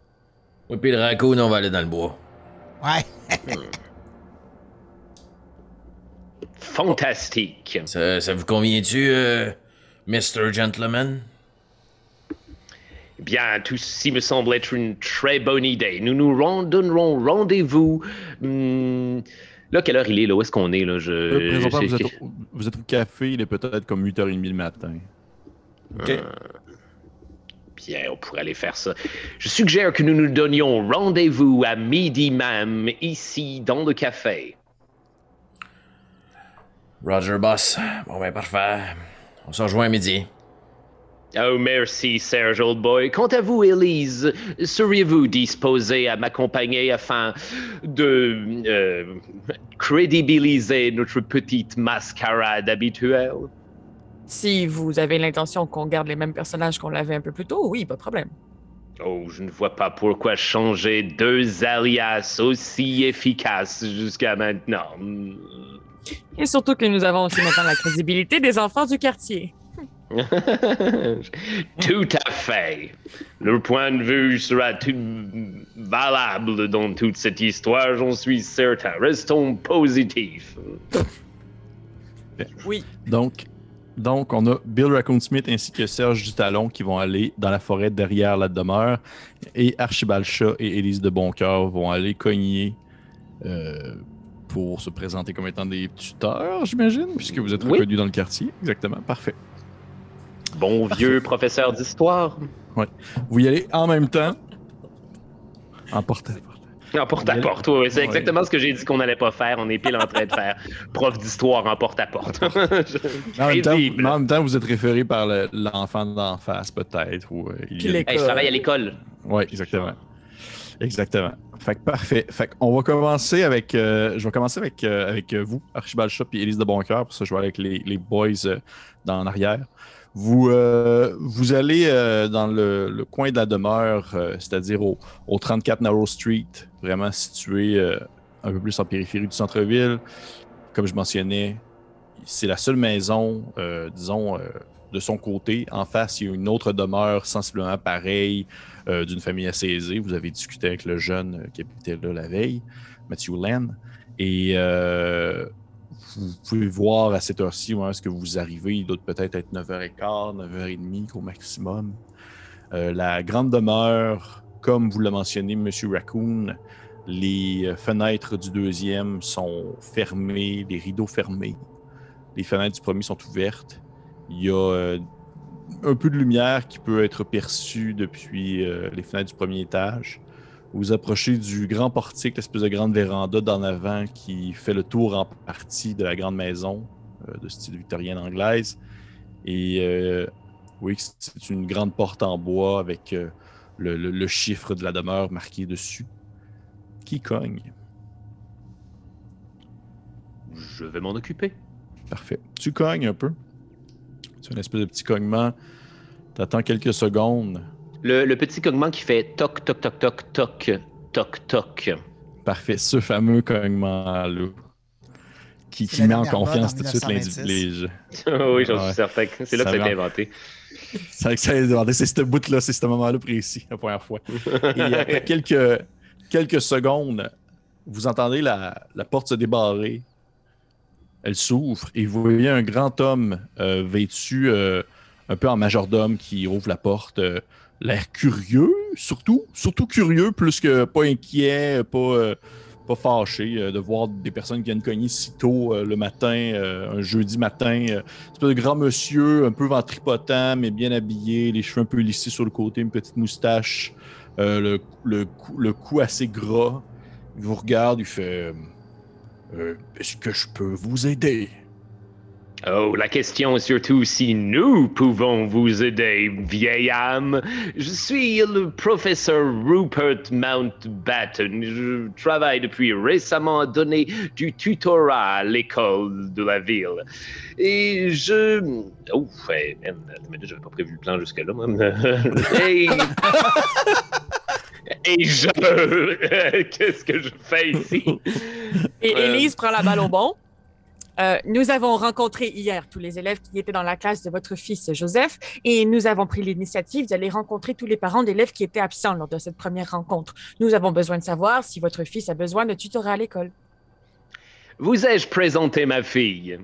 Oui, puis le raccoon, on va aller dans le bois. Ouais. Fantastique. Ça, ça vous convient-tu, euh, Mr. Gentleman? Eh Bien, tout ceci me semble être une très bonne idée. Nous nous donnerons rendez-vous. hmm, là, quelle heure il est, là? Où est-ce qu'on est, là? Je... Euh, je- vous, êtes au, vous êtes au café, il est peut-être comme 8h30 le matin. Ok. Bien, on pourrait aller faire ça. Je suggère que nous nous donnions rendez-vous à midi même, ici, dans le café. Roger, boss. Bon, ben, parfait. On se rejoint à midi. Oh, merci, Serge Old Boy. Quant à vous, Elise, seriez-vous disposé à m'accompagner afin de euh, crédibiliser notre petite mascarade habituelle? Si vous avez l'intention qu'on garde les mêmes personnages qu'on l'avait un peu plus tôt, oui, pas de problème. Oh, je ne vois pas pourquoi changer deux alias aussi efficaces jusqu'à maintenant. Et surtout que nous avons aussi maintenant la crédibilité des enfants du quartier. tout à fait. Leur point de vue sera tout valable dans toute cette histoire, j'en suis certain. Restons positifs. Oui. Donc, donc, on a Bill Raccoon Smith ainsi que Serge Dutalon qui vont aller dans la forêt derrière la demeure. Et Archibald Chat et Élise de Boncoeur vont aller cogner euh, pour se présenter comme étant des tuteurs, j'imagine, puisque vous êtes Oui. reconnus dans le quartier. Exactement, parfait. Bon vieux professeur d'histoire. Vous y allez en même temps. En En porte-à-porte, oui, c'est Ouais. exactement ce que j'ai dit qu'on n'allait pas faire. On est pile en train de faire prof d'histoire en porte-à-porte. En, même temps, Crédible. mais en même temps, vous êtes référé par le- l'enfant d'en face, peut-être. Ou, euh, il Hey, je travaille à l'école. Oui, exactement. Exactement. Fait que parfait. Fait qu'on va commencer avec. euh, je vais commencer avec, euh, avec vous, Archibald Shop et Élise de Boncoeur. Pour ça, je vais aller avec les, les boys euh, dans l'arrière. Vous, euh, vous allez euh, dans le, coin de la demeure, euh, c'est-à-dire au, au 34 Narrow Street, vraiment situé un peu plus en périphérie du centre-ville. Comme je mentionnais, c'est la seule maison, disons, de son côté. En face, il y a une autre demeure sensiblement pareille d'une famille assez aisée. Vous avez discuté avec le jeune qui habitait là la veille, Matthew Len. Et vous pouvez voir à cette heure-ci est-ce que vous arrivez? Il doit peut-être être 9h15, 9h30 au maximum. Euh, la grande demeure, comme vous l'a mentionné, M. Raccoon, les euh, fenêtres du deuxième sont fermées, les rideaux fermés. Les fenêtres du premier sont ouvertes. Il y a euh, un peu de lumière qui peut être perçue depuis les fenêtres du premier étage. Vous approchez du grand portique, l'espèce de grande véranda d'en avant qui fait le tour en partie de la grande maison euh, de style victorienne anglaise. Et euh, oui, c'est une grande porte en bois avec euh, le, le- le chiffre de la demeure marqué dessus qui cogne? Je vais m'en occuper. Parfait. Tu cognes un peu. C'est une espèce de petit cognement. T'attends quelques secondes. Le, le petit cognement qui fait toc, toc, toc, toc, toc, toc, toc. Parfait. Ce fameux cognement-là. Qui, qui met en confiance tout de suite 1926. l'individu. oui, j'en Ouais. suis certain. que C'est là que Ça a été inventé. C'est vrai que ça a demandé, c'est ce bout-là, c'est ce moment-là précis, la première fois. Et après quelques, quelques secondes, vous entendez la, la porte se débarrer. Elle s'ouvre et vous voyez un grand homme euh, vêtu euh, un peu en majordome qui ouvre la porte. euh, L'air curieux, surtout. Surtout curieux, plus que pas inquiet, pas, euh, pas fâché euh, de voir des personnes qui viennent cogner si tôt euh, le matin, un jeudi matin. espèce de grand monsieur, un peu ventripotent, mais bien habillé, les cheveux un peu lissés sur le côté, une petite moustache, le, le, cou, le cou assez gras. Il vous regarde, il fait Est-ce que je peux vous aider? Oh, la question est surtout si nous pouvons vous aider, vieille âme. Je suis le professeur Rupert Mountbatten. Je travaille depuis récemment à donner du tutorat à l'école de la ville. Et je... Oh, ouais, mais j'avais pas prévu le plan jusque-là, moi. Et... Et je... Qu'est-ce que je fais ici? Et Euh. Élise prend la balle au bon. Euh, nous avons rencontré hier tous les élèves qui étaient dans la classe de votre fils Joseph et nous avons pris l'initiative d'aller rencontrer tous les parents d'élèves qui étaient absents lors de cette première rencontre. Nous avons besoin de savoir si votre fils a besoin de tutorat à l'école. Vous ai-je présenté ma fille?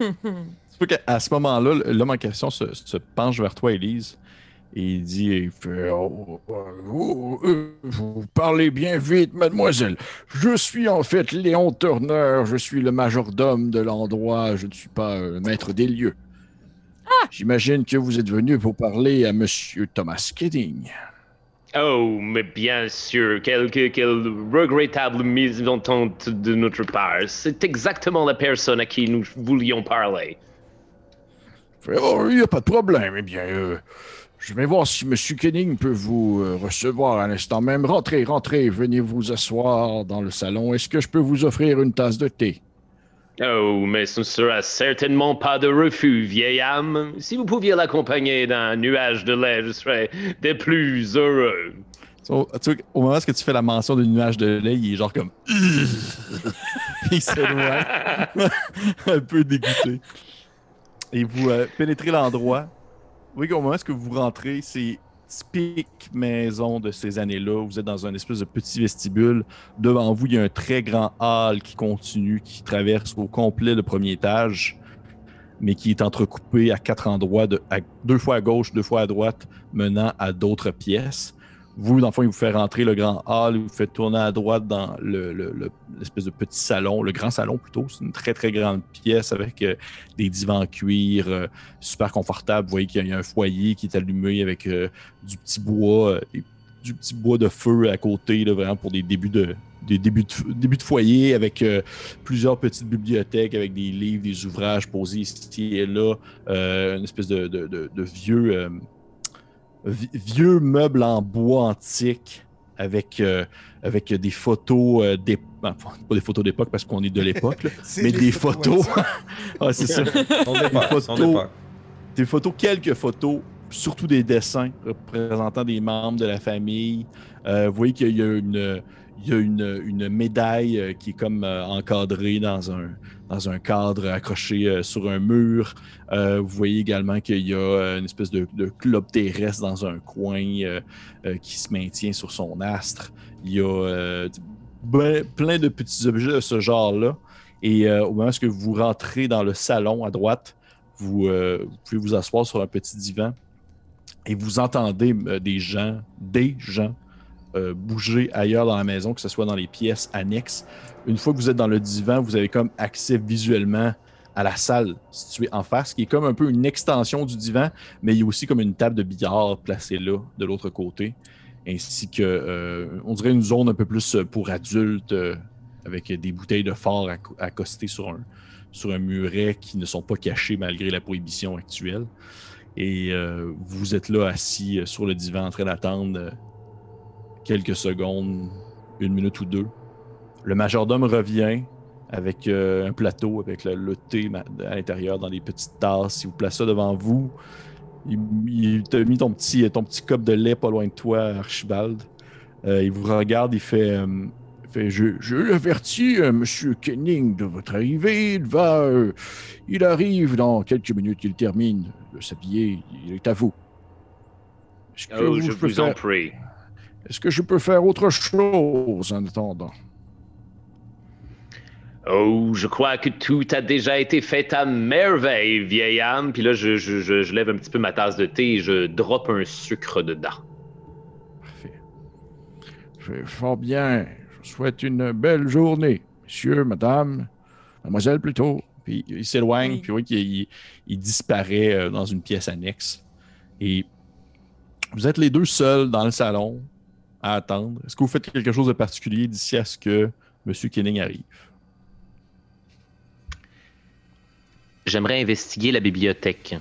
C'est pas qu'à- à ce moment-là, l'homme en question se, se penche vers toi, Élise, et il dit il fait, Oh, euh, vous, euh, vous parlez bien vite, mademoiselle. Je suis en fait Léon Turner, je suis le majordome de l'endroit, je ne suis pas euh, maître des lieux. J'imagine que vous êtes venu pour parler à Monsieur Thomas Kidding. Oh, mais bien sûr, quelle, quelle- quelle regrettable mésentente de notre part. C'est exactement la personne à qui nous voulions parler. Oh, il n'y a pas de problème. Eh bien, euh, je vais voir si M. Kenning peut vous euh, recevoir à l'instant même. Rentrez, rentrez, venez vous asseoir dans le salon. Est-ce que je peux vous offrir une tasse de thé? Oh, mais ce ne sera certainement pas de refus, vieille âme. Si vous pouviez l'accompagner d'un nuage de lait, je serais des plus heureux. So, tu vois, au moment où tu fais la mention du nuage de lait, il est genre comme. il s'éloigne. un peu dégoûté. Et vous euh, pénétrez l'endroit. Oui, au moment où vous rentrez, c'est typique maison de ces années-là? Vous êtes dans un espèce de petit vestibule. Devant vous, il y a un très grand hall qui continue, qui traverse au complet le premier étage, mais qui est entrecoupé à quatre endroits, de, deux fois à gauche, deux fois à droite, menant à d'autres pièces. Vous, dans le fond, il vous fait rentrer le grand hall, il vous fait tourner à droite dans l'espèce de petit salon, le grand salon plutôt. C'est une très, très grande pièce avec euh, des divans en cuir euh, super confortables. Vous voyez qu'il y a un foyer qui est allumé avec euh, du petit bois, du petit bois de feu à côté, vraiment pour des débuts de, des débuts de, début de foyer avec plusieurs petites bibliothèques avec des livres, des ouvrages posés ici et là, une espèce de vieux vieux meubles en bois antique avec, euh, avec des photos euh, des ben, pas des photos d'époque parce qu'on est de l'époque, mais des photos. ah, c'est ça. des photos, quelques photos, surtout des dessins représentant des membres de la famille. Euh, vous voyez qu'il y a une, il y a une, une médaille qui est comme encadrée dans un, dans un cadre accroché euh, sur un mur. Euh, vous voyez également qu'il y a euh, une espèce de, club terrestre dans un coin qui se maintient sur son astre. Il y a ben, plein de petits objets de ce genre-là. Et au moment où vous rentrez dans le salon à droite, vous, pouvez vous asseoir sur un petit divan et vous entendez des gens, des gens, bouger ailleurs dans la maison, que ce soit dans les pièces annexes une fois que vous êtes dans le divan, vous avez comme accès visuellement à la salle située en face, qui est comme un peu une extension du divan, mais il y a aussi comme une table de billard placée là, de l'autre côté, ainsi que, euh, on dirait une zone un peu plus pour adultes, euh, avec des bouteilles de fort accostées sur un, sur un muret qui ne sont pas cachées malgré la prohibition actuelle. Et euh, vous êtes là assis sur le divan en train d'attendre quelques secondes, une minute ou deux, le majordome revient avec euh, un plateau avec le, thé à l'intérieur dans des petites tasses. Il vous place ça devant vous. Il, t'a mis ton petit, ton petit cop de lait pas loin de toi, Archibald. Euh, il vous regarde, il fait, euh, fait Je, je l'avertis, Monsieur Kenning, de votre arrivée. Il va. il arrive dans quelques minutes, il termine de s'habiller. Il est à vous. Oh, je vous en prie. Est-ce que je peux faire autre chose en attendant? Oh, je crois que tout a déjà été fait à merveille, vieille âme. Puis là, je, je, lève un petit peu ma tasse de thé et je drop un sucre dedans. Parfait. Je vais fort bien. Je vous souhaite une belle journée, monsieur, madame, mademoiselle plutôt. Puis il s'éloigne, puis oui, il, il, disparaît euh, dans une pièce annexe. Et vous êtes les deux seuls dans le salon à attendre. Est-ce que vous faites quelque chose de particulier d'ici à ce que M. Kenning arrive? J'aimerais investiguer la bibliothèque.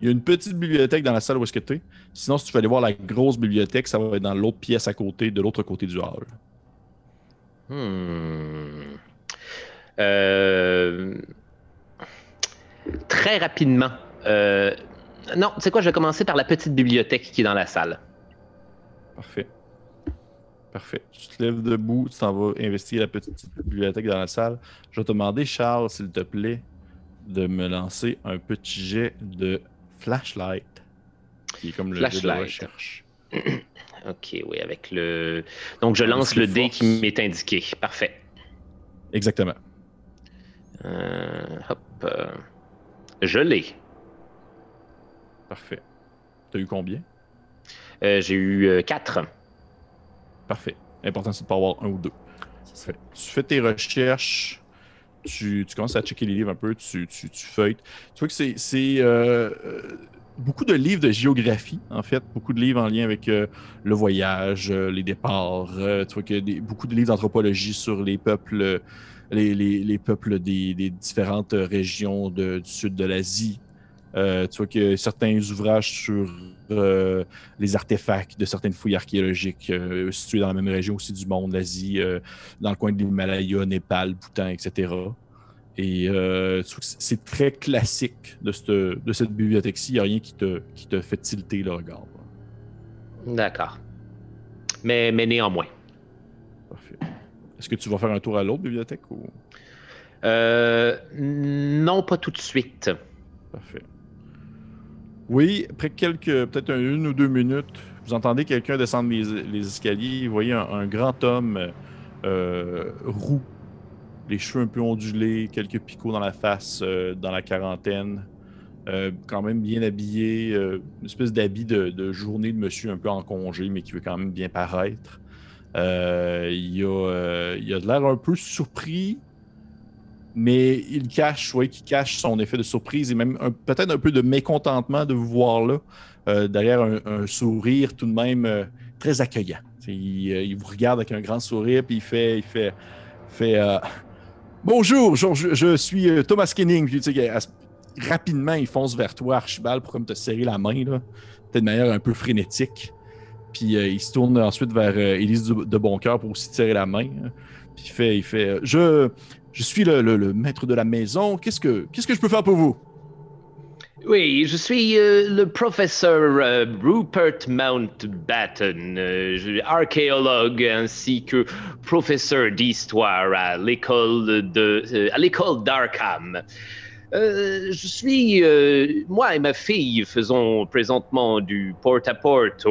Il y a une petite bibliothèque dans la salle où est-ce que tu es. Sinon, si tu veux aller voir la grosse bibliothèque, ça va être dans l'autre pièce à côté, de l'autre côté du hall. Hmm. Euh... Très rapidement. Euh... Non, tu sais quoi, je vais commencer par la petite bibliothèque qui est dans la salle. Parfait. Parfait. Tu te lèves debout, tu t'en vas investir la petite bibliothèque dans la salle. Je vais te demander, Charles, s'il te plaît, de me lancer un petit jet de flashlight, qui est comme le jet de recherche. ok, oui, avec le. Donc, je lance le dé qui m'est indiqué. Parfait. Exactement. Euh, hop. Euh, je l'ai. Parfait. Tu as eu combien? Euh, j'ai eu 4. Parfait. L'important, c'est de pas avoir un ou deux. Tu fais tes recherches, tu, commences à checker les livres un peu, tu, feuilles. Tu vois que c'est euh, euh, beaucoup de livres de géographie, en fait, beaucoup de livres en lien avec euh, le voyage, les départs. tu vois a beaucoup de livres d'anthropologie sur les peuples les, peuples des, différentes régions du sud de l'Asie. Euh, tu vois qu'il y a certains ouvrages sur euh, les artefacts de certaines fouilles archéologiques euh, situées dans la même région aussi du monde, l'Asie, dans le coin de l'Himalaya, Népal, Bhoutan, etc. Et c'est très classique de cette, de cette bibliothèque-ci. Il n'y a rien qui te, qui te fait tilter le regard. D'accord. Mais, mais néanmoins. Parfait. Est-ce que tu vas faire un tour à l'autre bibliothèque ou... non, pas tout de suite. Parfait. Oui, après quelques, peut-être une ou deux minutes, vous entendez quelqu'un descendre les, escaliers. Vous voyez un, grand homme euh, roux, les cheveux un peu ondulés, quelques picots dans la face, euh, dans la quarantaine. Euh, quand même bien habillé, une espèce d'habit de, journée de monsieur un peu en congé, mais qui veut quand même bien paraître. il, a, il a de l'air un peu surpris, mais il cache, oui, qui cache son effet de surprise et même peut-être un peu de mécontentement de vous voir là, euh, derrière un, sourire tout de même euh, très accueillant. Euh, il, vous regarde avec un grand sourire, puis il fait, il fait, fait Bonjour, je, suis Thomas Kenning. Rapidement, il fonce vers toi, Archibald, pour comme te serrer la main, là, de manière un peu frénétique. Puis il se tourne ensuite vers Élise de, Boncoeur pour aussi tirer la main. Puis il fait, il fait je, je suis le, maître de la maison. Qu'est-ce que, je peux faire pour vous? Oui, je suis euh, le professeur euh, Rupert Mountbatten, euh, archéologue ainsi que professeur d'histoire à l'école de à l'école d'Arkham. Euh, je suis, euh, moi et ma fille faisons présentement du porte-à-porte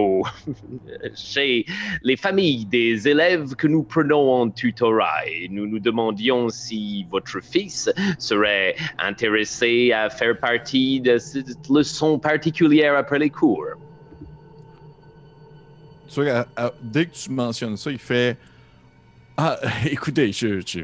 chez les familles des élèves que nous prenons en tutorat nous nous demandions si votre fils serait intéressé à faire partie de cette leçon particulière après les cours. dès que tu mentionnes ça, il fait Ah, écoutez, je, je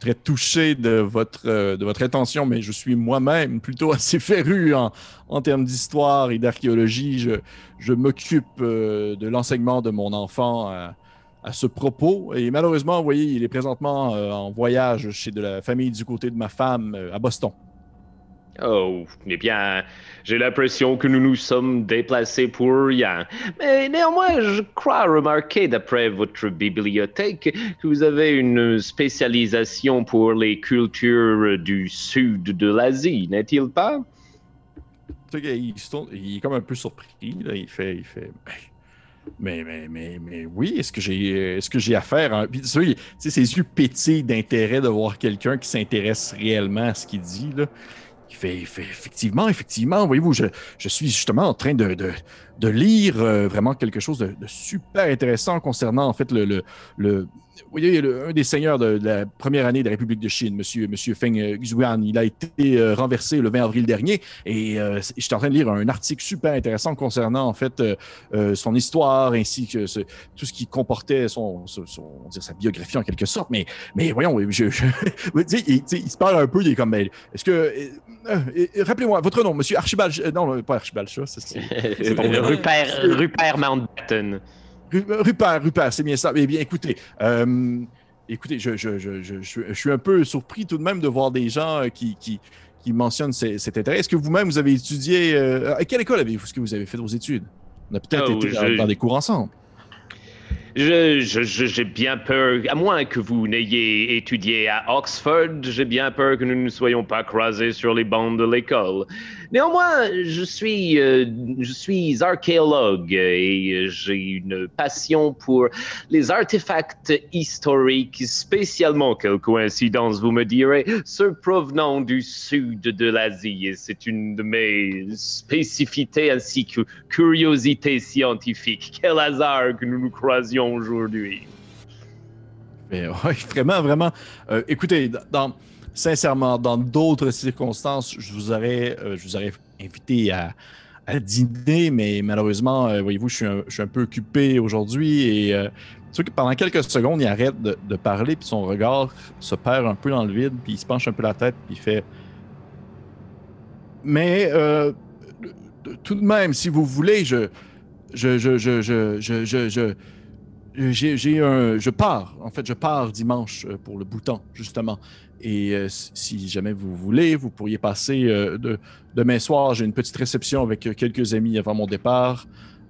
très touché de votre, euh, de votre intention, mais je suis moi-même plutôt assez féru en, en termes d'histoire et d'archéologie. Je, je m'occupe euh, de l'enseignement de mon enfant à, à, ce propos. Et malheureusement, vous voyez, il est présentement euh, en voyage chez de la famille du côté de ma femme à Boston. Oh, eh bien, j'ai l'impression que nous nous sommes déplacés pour rien. Mais néanmoins, je crois remarquer, d'après votre bibliothèque, que vous avez une spécialisation pour les cultures du sud de l'Asie, n'est-il pas? Il, est comme un peu surpris. Il fait, il fait ben, mais, mais, mais, mais oui, est-ce que j'ai est-ce que j'ai affaire à... Puis, ses yeux pétillent d'intérêt de voir quelqu'un qui s'intéresse réellement à ce qu'il dit. Là. Fait, effectivement, effectivement, voyez-vous, je, suis justement en train de, de, lire euh, vraiment quelque chose de, super intéressant concernant en fait le, le vous voyez, un des seigneurs de, la première année de la République de Chine, monsieur, monsieur Feng Xuan, il a été euh, renversé le 20 avril dernier et euh, j'étais en train de lire un article super intéressant concernant en fait euh, son histoire ainsi que tout ce qui comportait son, son, dire, sa biographie en quelque sorte. Mais, mais voyons, je, il, il, se parle un peu, il est comme, est-ce que, rappelez-moi votre nom, monsieur Archibald, non, pas Archibald, c'est Rupert, Rupert Mountbatten. Rupert, Rupert, c'est bien ça. Eh bien, écoutez, euh, écoutez, je, je, je, je, suis un peu surpris tout de même de voir des gens euh, qui, qui, qui mentionnent cet intérêt. Est-ce que vous-même, vous avez étudié... Euh, à quelle école avez-vous ce que vous avez fait vos études? On a peut-être oh, été dans des cours ensemble. J'ai bien peur, à moins que vous n'ayez étudié à Oxford, j'ai bien peur que nous ne soyons pas croisés sur les bancs de l'école. Néanmoins, je suis, euh, je suis archéologue et j'ai une passion pour les artefacts historiques, spécialement, quelle coïncidence vous me direz, ceux provenant du sud de l'Asie. C'est une de mes spécificités ainsi que curiosités scientifiques. Quel hasard que nous nous croisions aujourd'hui. vraiment, vraiment. Euh, écoutez, dans sincèrement, dans d'autres circonstances, je vous aurais, euh, je vous aurais invité à, dîner, mais malheureusement, euh, voyez-vous, je suis, un, peu occupé aujourd'hui et euh, que pendant quelques secondes, il arrête de, parler, puis son regard se perd un peu dans le vide, puis il se penche un peu la tête, puis il fait. Mais tout de même, si vous voulez, je, je, je, je, je, je, j'ai un, je pars. En fait, je pars dimanche pour le Bhoutan, justement. Et si jamais vous voulez, vous pourriez passer de, demain soir. J'ai une petite réception avec quelques amis avant mon départ.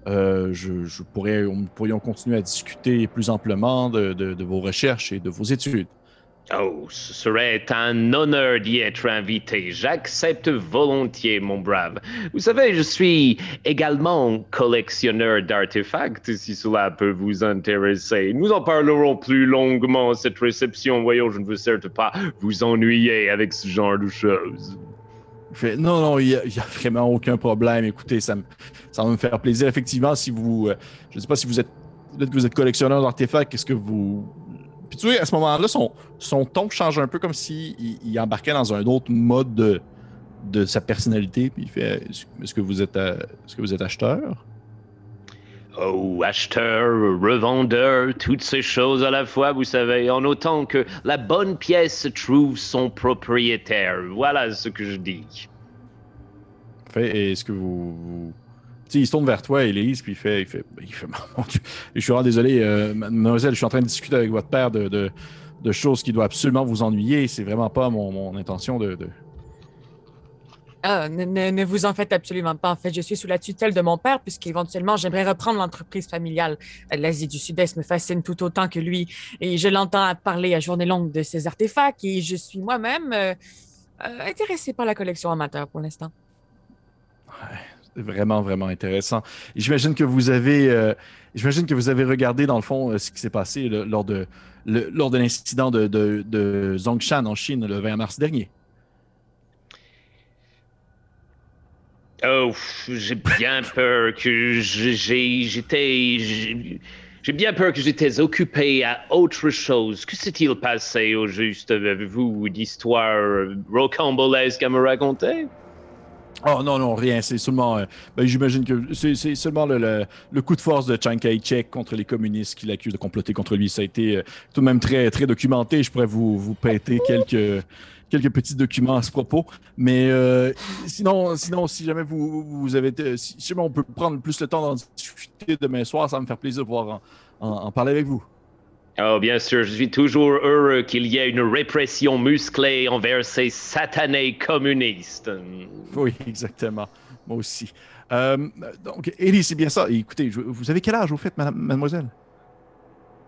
je, pourrais, nous pourrions continuer à discuter plus amplement de vos recherches et de vos études. Oh, ce serait un honneur d'y être invité. J'accepte volontiers, mon brave. Vous savez, je suis également collectionneur d'artefacts, si cela peut vous intéresser. Nous en parlerons plus longuement à cette réception. Voyons, je ne veux certes pas vous ennuyer avec ce genre de choses. non, non, il n'y a, vraiment aucun problème. Écoutez, ça, va me faire plaisir. Effectivement, si vous. Euh, je ne sais pas si vous êtes. Peut-être que vous êtes collectionneur d'artefacts. Qu'est-ce que vous puis tu vois, à ce moment-là, son, son ton change un peu comme s'il il embarquait dans un autre mode de, de sa personnalité. Puis il fait Est-ce que vous êtes, est-ce que vous êtes acheteur? Oh, acheteur, revendeur, toutes ces choses à la fois, vous savez, en autant que la bonne pièce trouve son propriétaire. Voilà ce que je dis. Fait, est-ce que vous, il se tourne vers toi, Elise, puis il fait, il fait, il fait mon Dieu, je suis vraiment désolé, euh, mademoiselle, je suis en train de discuter avec votre père de, de, choses qui doivent absolument vous ennuyer. C'est vraiment pas mon, mon intention de. Ah, ne, ne, vous en faites absolument pas. En fait, je suis sous la tutelle de mon père, puisqu'éventuellement, j'aimerais reprendre l'entreprise familiale. L'Asie du Sud-Est me fascine tout autant que lui. Et je l'entends parler à journée longue de ses artefacts. Et je suis moi-même euh, euh, intéressé par la collection amateur pour l'instant. Ouais vraiment, vraiment intéressant. J'imagine que vous avez, euh, j'imagine que vous avez regardé dans le fond euh, ce qui s'est passé lors de lors de l'incident de, de, Zongshan en Chine le 20 mars dernier. Oh, j'ai bien peur que j'étais. J'ai bien peur que j'étais occupé à autre chose. Que s'est-il passé au juste Avez-vous d'histoire rocambolesque à me raconter? Oh non, non, rien. C'est seulement. Euh, ben, J'imagine que c'est seulement le, le, coup de force de Chiang Kai-shek contre les communistes qui l'accusent de comploter contre lui. Ça a été euh, tout de même très, très documenté. Je pourrais vous, vous prêter quelques, quelques petits documents à ce propos. Mais euh, sinon, sinon, si jamais vous, vous avez. Si jamais on peut prendre plus le temps d'en discuter demain soir, ça va me faire plaisir de pouvoir en parler avec vous. Oh, bien sûr, je suis toujours heureux qu'il y ait une répression musclée envers ces satanés communistes. Oui, exactement. Moi aussi. Euh, donc, Ellie, c'est bien ça. Écoutez, vous avez quel âge, au fait, mademoiselle?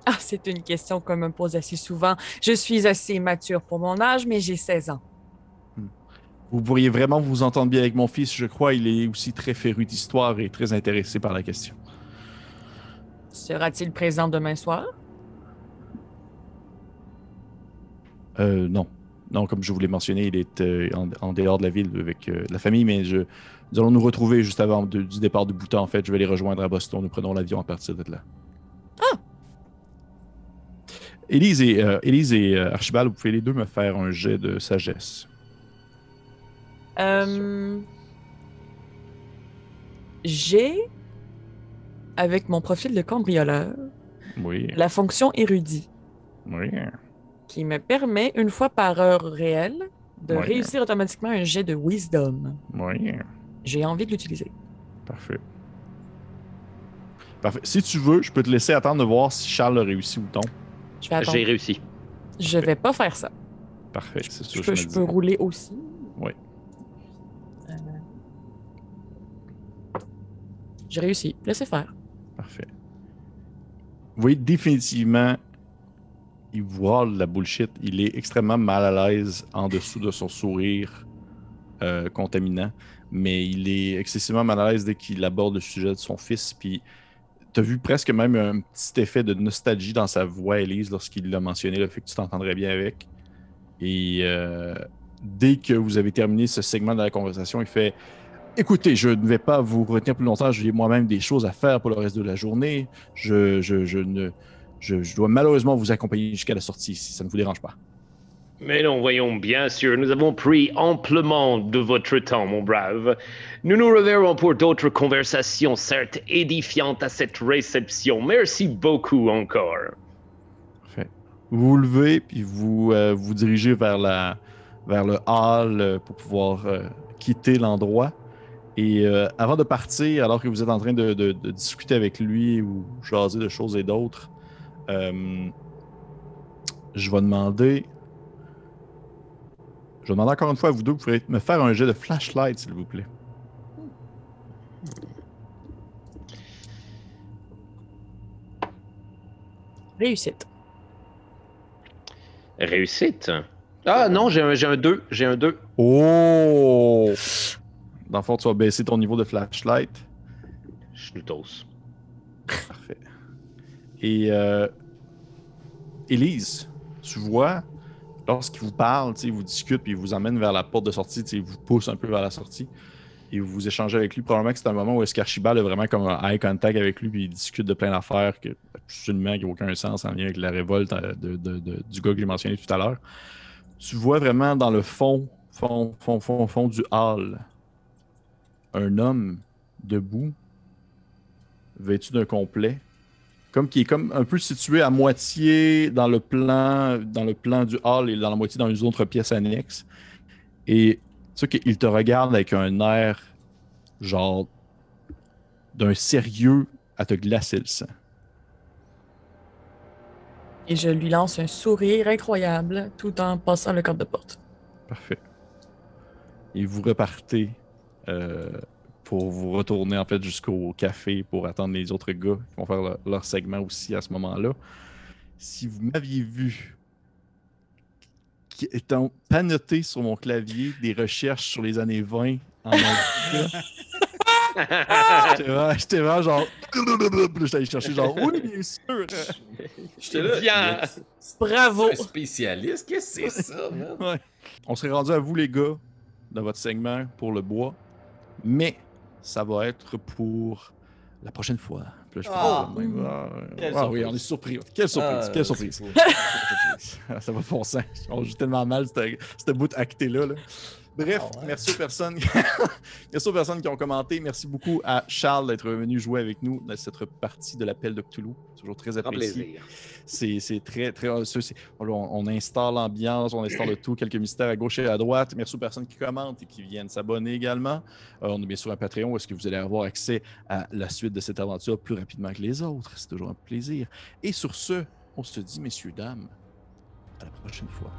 Ah, c'est une question qu'on me pose assez souvent. Je suis assez mature pour mon âge, mais j'ai 16 ans. Hmm. Vous pourriez vraiment vous entendre bien avec mon fils, je crois. Il est aussi très féru d'histoire et très intéressé par la question. Sera-t-il présent demain soir? Euh, non. Non, comme je vous l'ai mentionné, il est euh, en, dehors de la ville avec euh, la famille, mais je, nous allons nous retrouver juste avant du départ du Bhoutan. En fait, je vais les rejoindre à Boston. Nous prenons l'avion à partir de là. Ah! Élise et, Élise et Archibald, vous pouvez les deux me faire un jet de sagesse. J'ai, avec mon profil de cambrioleur, oui. la fonction érudit. Oui qui me permet, une fois par heure réelle, de réussir automatiquement un jet de wisdom. Oui. J'ai envie de l'utiliser. Parfait. Parfait. Si tu veux, je peux te laisser attendre de voir si Charles a réussi ou non. J'ai réussi. Je vais pas faire ça. Parfait, c'est sûr. Je, je, peux rouler aussi. Oui. Euh... J'ai réussi. Laissez faire. Parfait. Vous voyez définitivement il voit la bullshit. Il est extrêmement mal à l'aise en dessous de son sourire euh, contaminant, mais il est excessivement mal à l'aise dès qu'il aborde le sujet de son fils. Puis, tu as vu presque même un petit effet de nostalgie dans sa voix, Elise, lorsqu'il l'a mentionné, le fait que tu t'entendrais bien avec. Et euh, dès que vous avez terminé ce segment de la conversation, il fait Écoutez, je ne vais pas vous retenir plus longtemps. J'ai moi-même des choses à faire pour le reste de la journée. je, je ne je, dois malheureusement vous accompagner jusqu'à la sortie si ça ne vous dérange pas. Mais non, voyons, bien sûr, nous avons pris amplement de votre temps, mon brave. Nous nous reverrons pour d'autres conversations, certes édifiantes à cette réception. Merci beaucoup encore. Parfait. Vous vous levez, puis vous euh, vous dirigez vers, la, vers le hall euh, pour pouvoir euh, quitter l'endroit. Et avant de partir, alors que vous êtes en train de, de discuter avec lui ou jaser de choses et d'autres, Euh, je vais demander. Je vais demander encore une fois à vous deux, vous pourrez me faire un jet de flashlight, s'il vous plaît. Réussite. Réussite? Ah non, j'ai un, j'ai un 2. J'ai un 2. Oh! Dans le fond, tu vas baisser ton niveau de flashlight. Schnutos. Parfait. Et euh, Élise, tu vois, lorsqu'il vous parle, il vous discute, puis il vous emmène vers la porte de sortie, il vous pousse un peu vers la sortie, et vous échangez avec lui. Probablement que c'est un moment où qu'Archibald a vraiment comme un eye contact avec lui, puis il discute de plein d'affaires que absolument qui n'ont aucun sens en lien avec la révolte euh, de- du gars que j'ai mentionné tout à l'heure. Tu vois vraiment dans le fond, fond, fond, fond, fond du hall, un homme debout, vêtu d'un complet, comme qui est comme un peu situé à moitié dans le plan, dans le plan du hall et dans la moitié dans une autre pièce annexe. Et tu sais qu'il te regarde avec un air genre d'un sérieux à te glacer le sang. Et je lui lance un sourire incroyable tout en passant le cadre de porte. Parfait. Et vous repartez euh, pour vous retourner en fait jusqu'au café pour attendre les autres gars qui vont faire leur, leur segment aussi à ce moment-là. Si vous m'aviez vu qui- étant panoté sur mon clavier des recherches sur les années 20 en j'étais vraiment- j'étais vraiment genre. J'étais allé chercher genre. Oui, bien sûr. J'étais là. Bien. Bravo! Un spécialiste, qu'est-ce que c'est ça, man? Ouais. On serait rendu à vous, les gars, dans votre segment pour le bois. Mais ça va être pour la prochaine fois. Puis là, je Ah. pense de même. Ah, Quelle ah oui, surprise. on est surpris. Quelle surprise. Ah, Quelle surprise. Quelle surprise. ça va pour ça. On joue tellement mal, cette, cette bout acté-là. là. Bref, Ah ouais. merci aux personnes. merci aux personnes qui ont commenté. Merci beaucoup à Charles d'être venu jouer avec nous dans cette partie de l'appel de Cthulhu. Toujours très apprécié. plaisir. C'est très, très. euh, on, on installe l'ambiance, on installe le tout, quelques mystères à gauche et à droite. Merci aux personnes qui commentent et qui viennent s'abonner également. Euh, on a bien sûr un Patreon où est-ce que vous allez avoir accès à la suite de cette aventure plus rapidement que les autres? C'est toujours un plaisir. Et sur ce, on se dit, messieurs, dames, à la prochaine fois.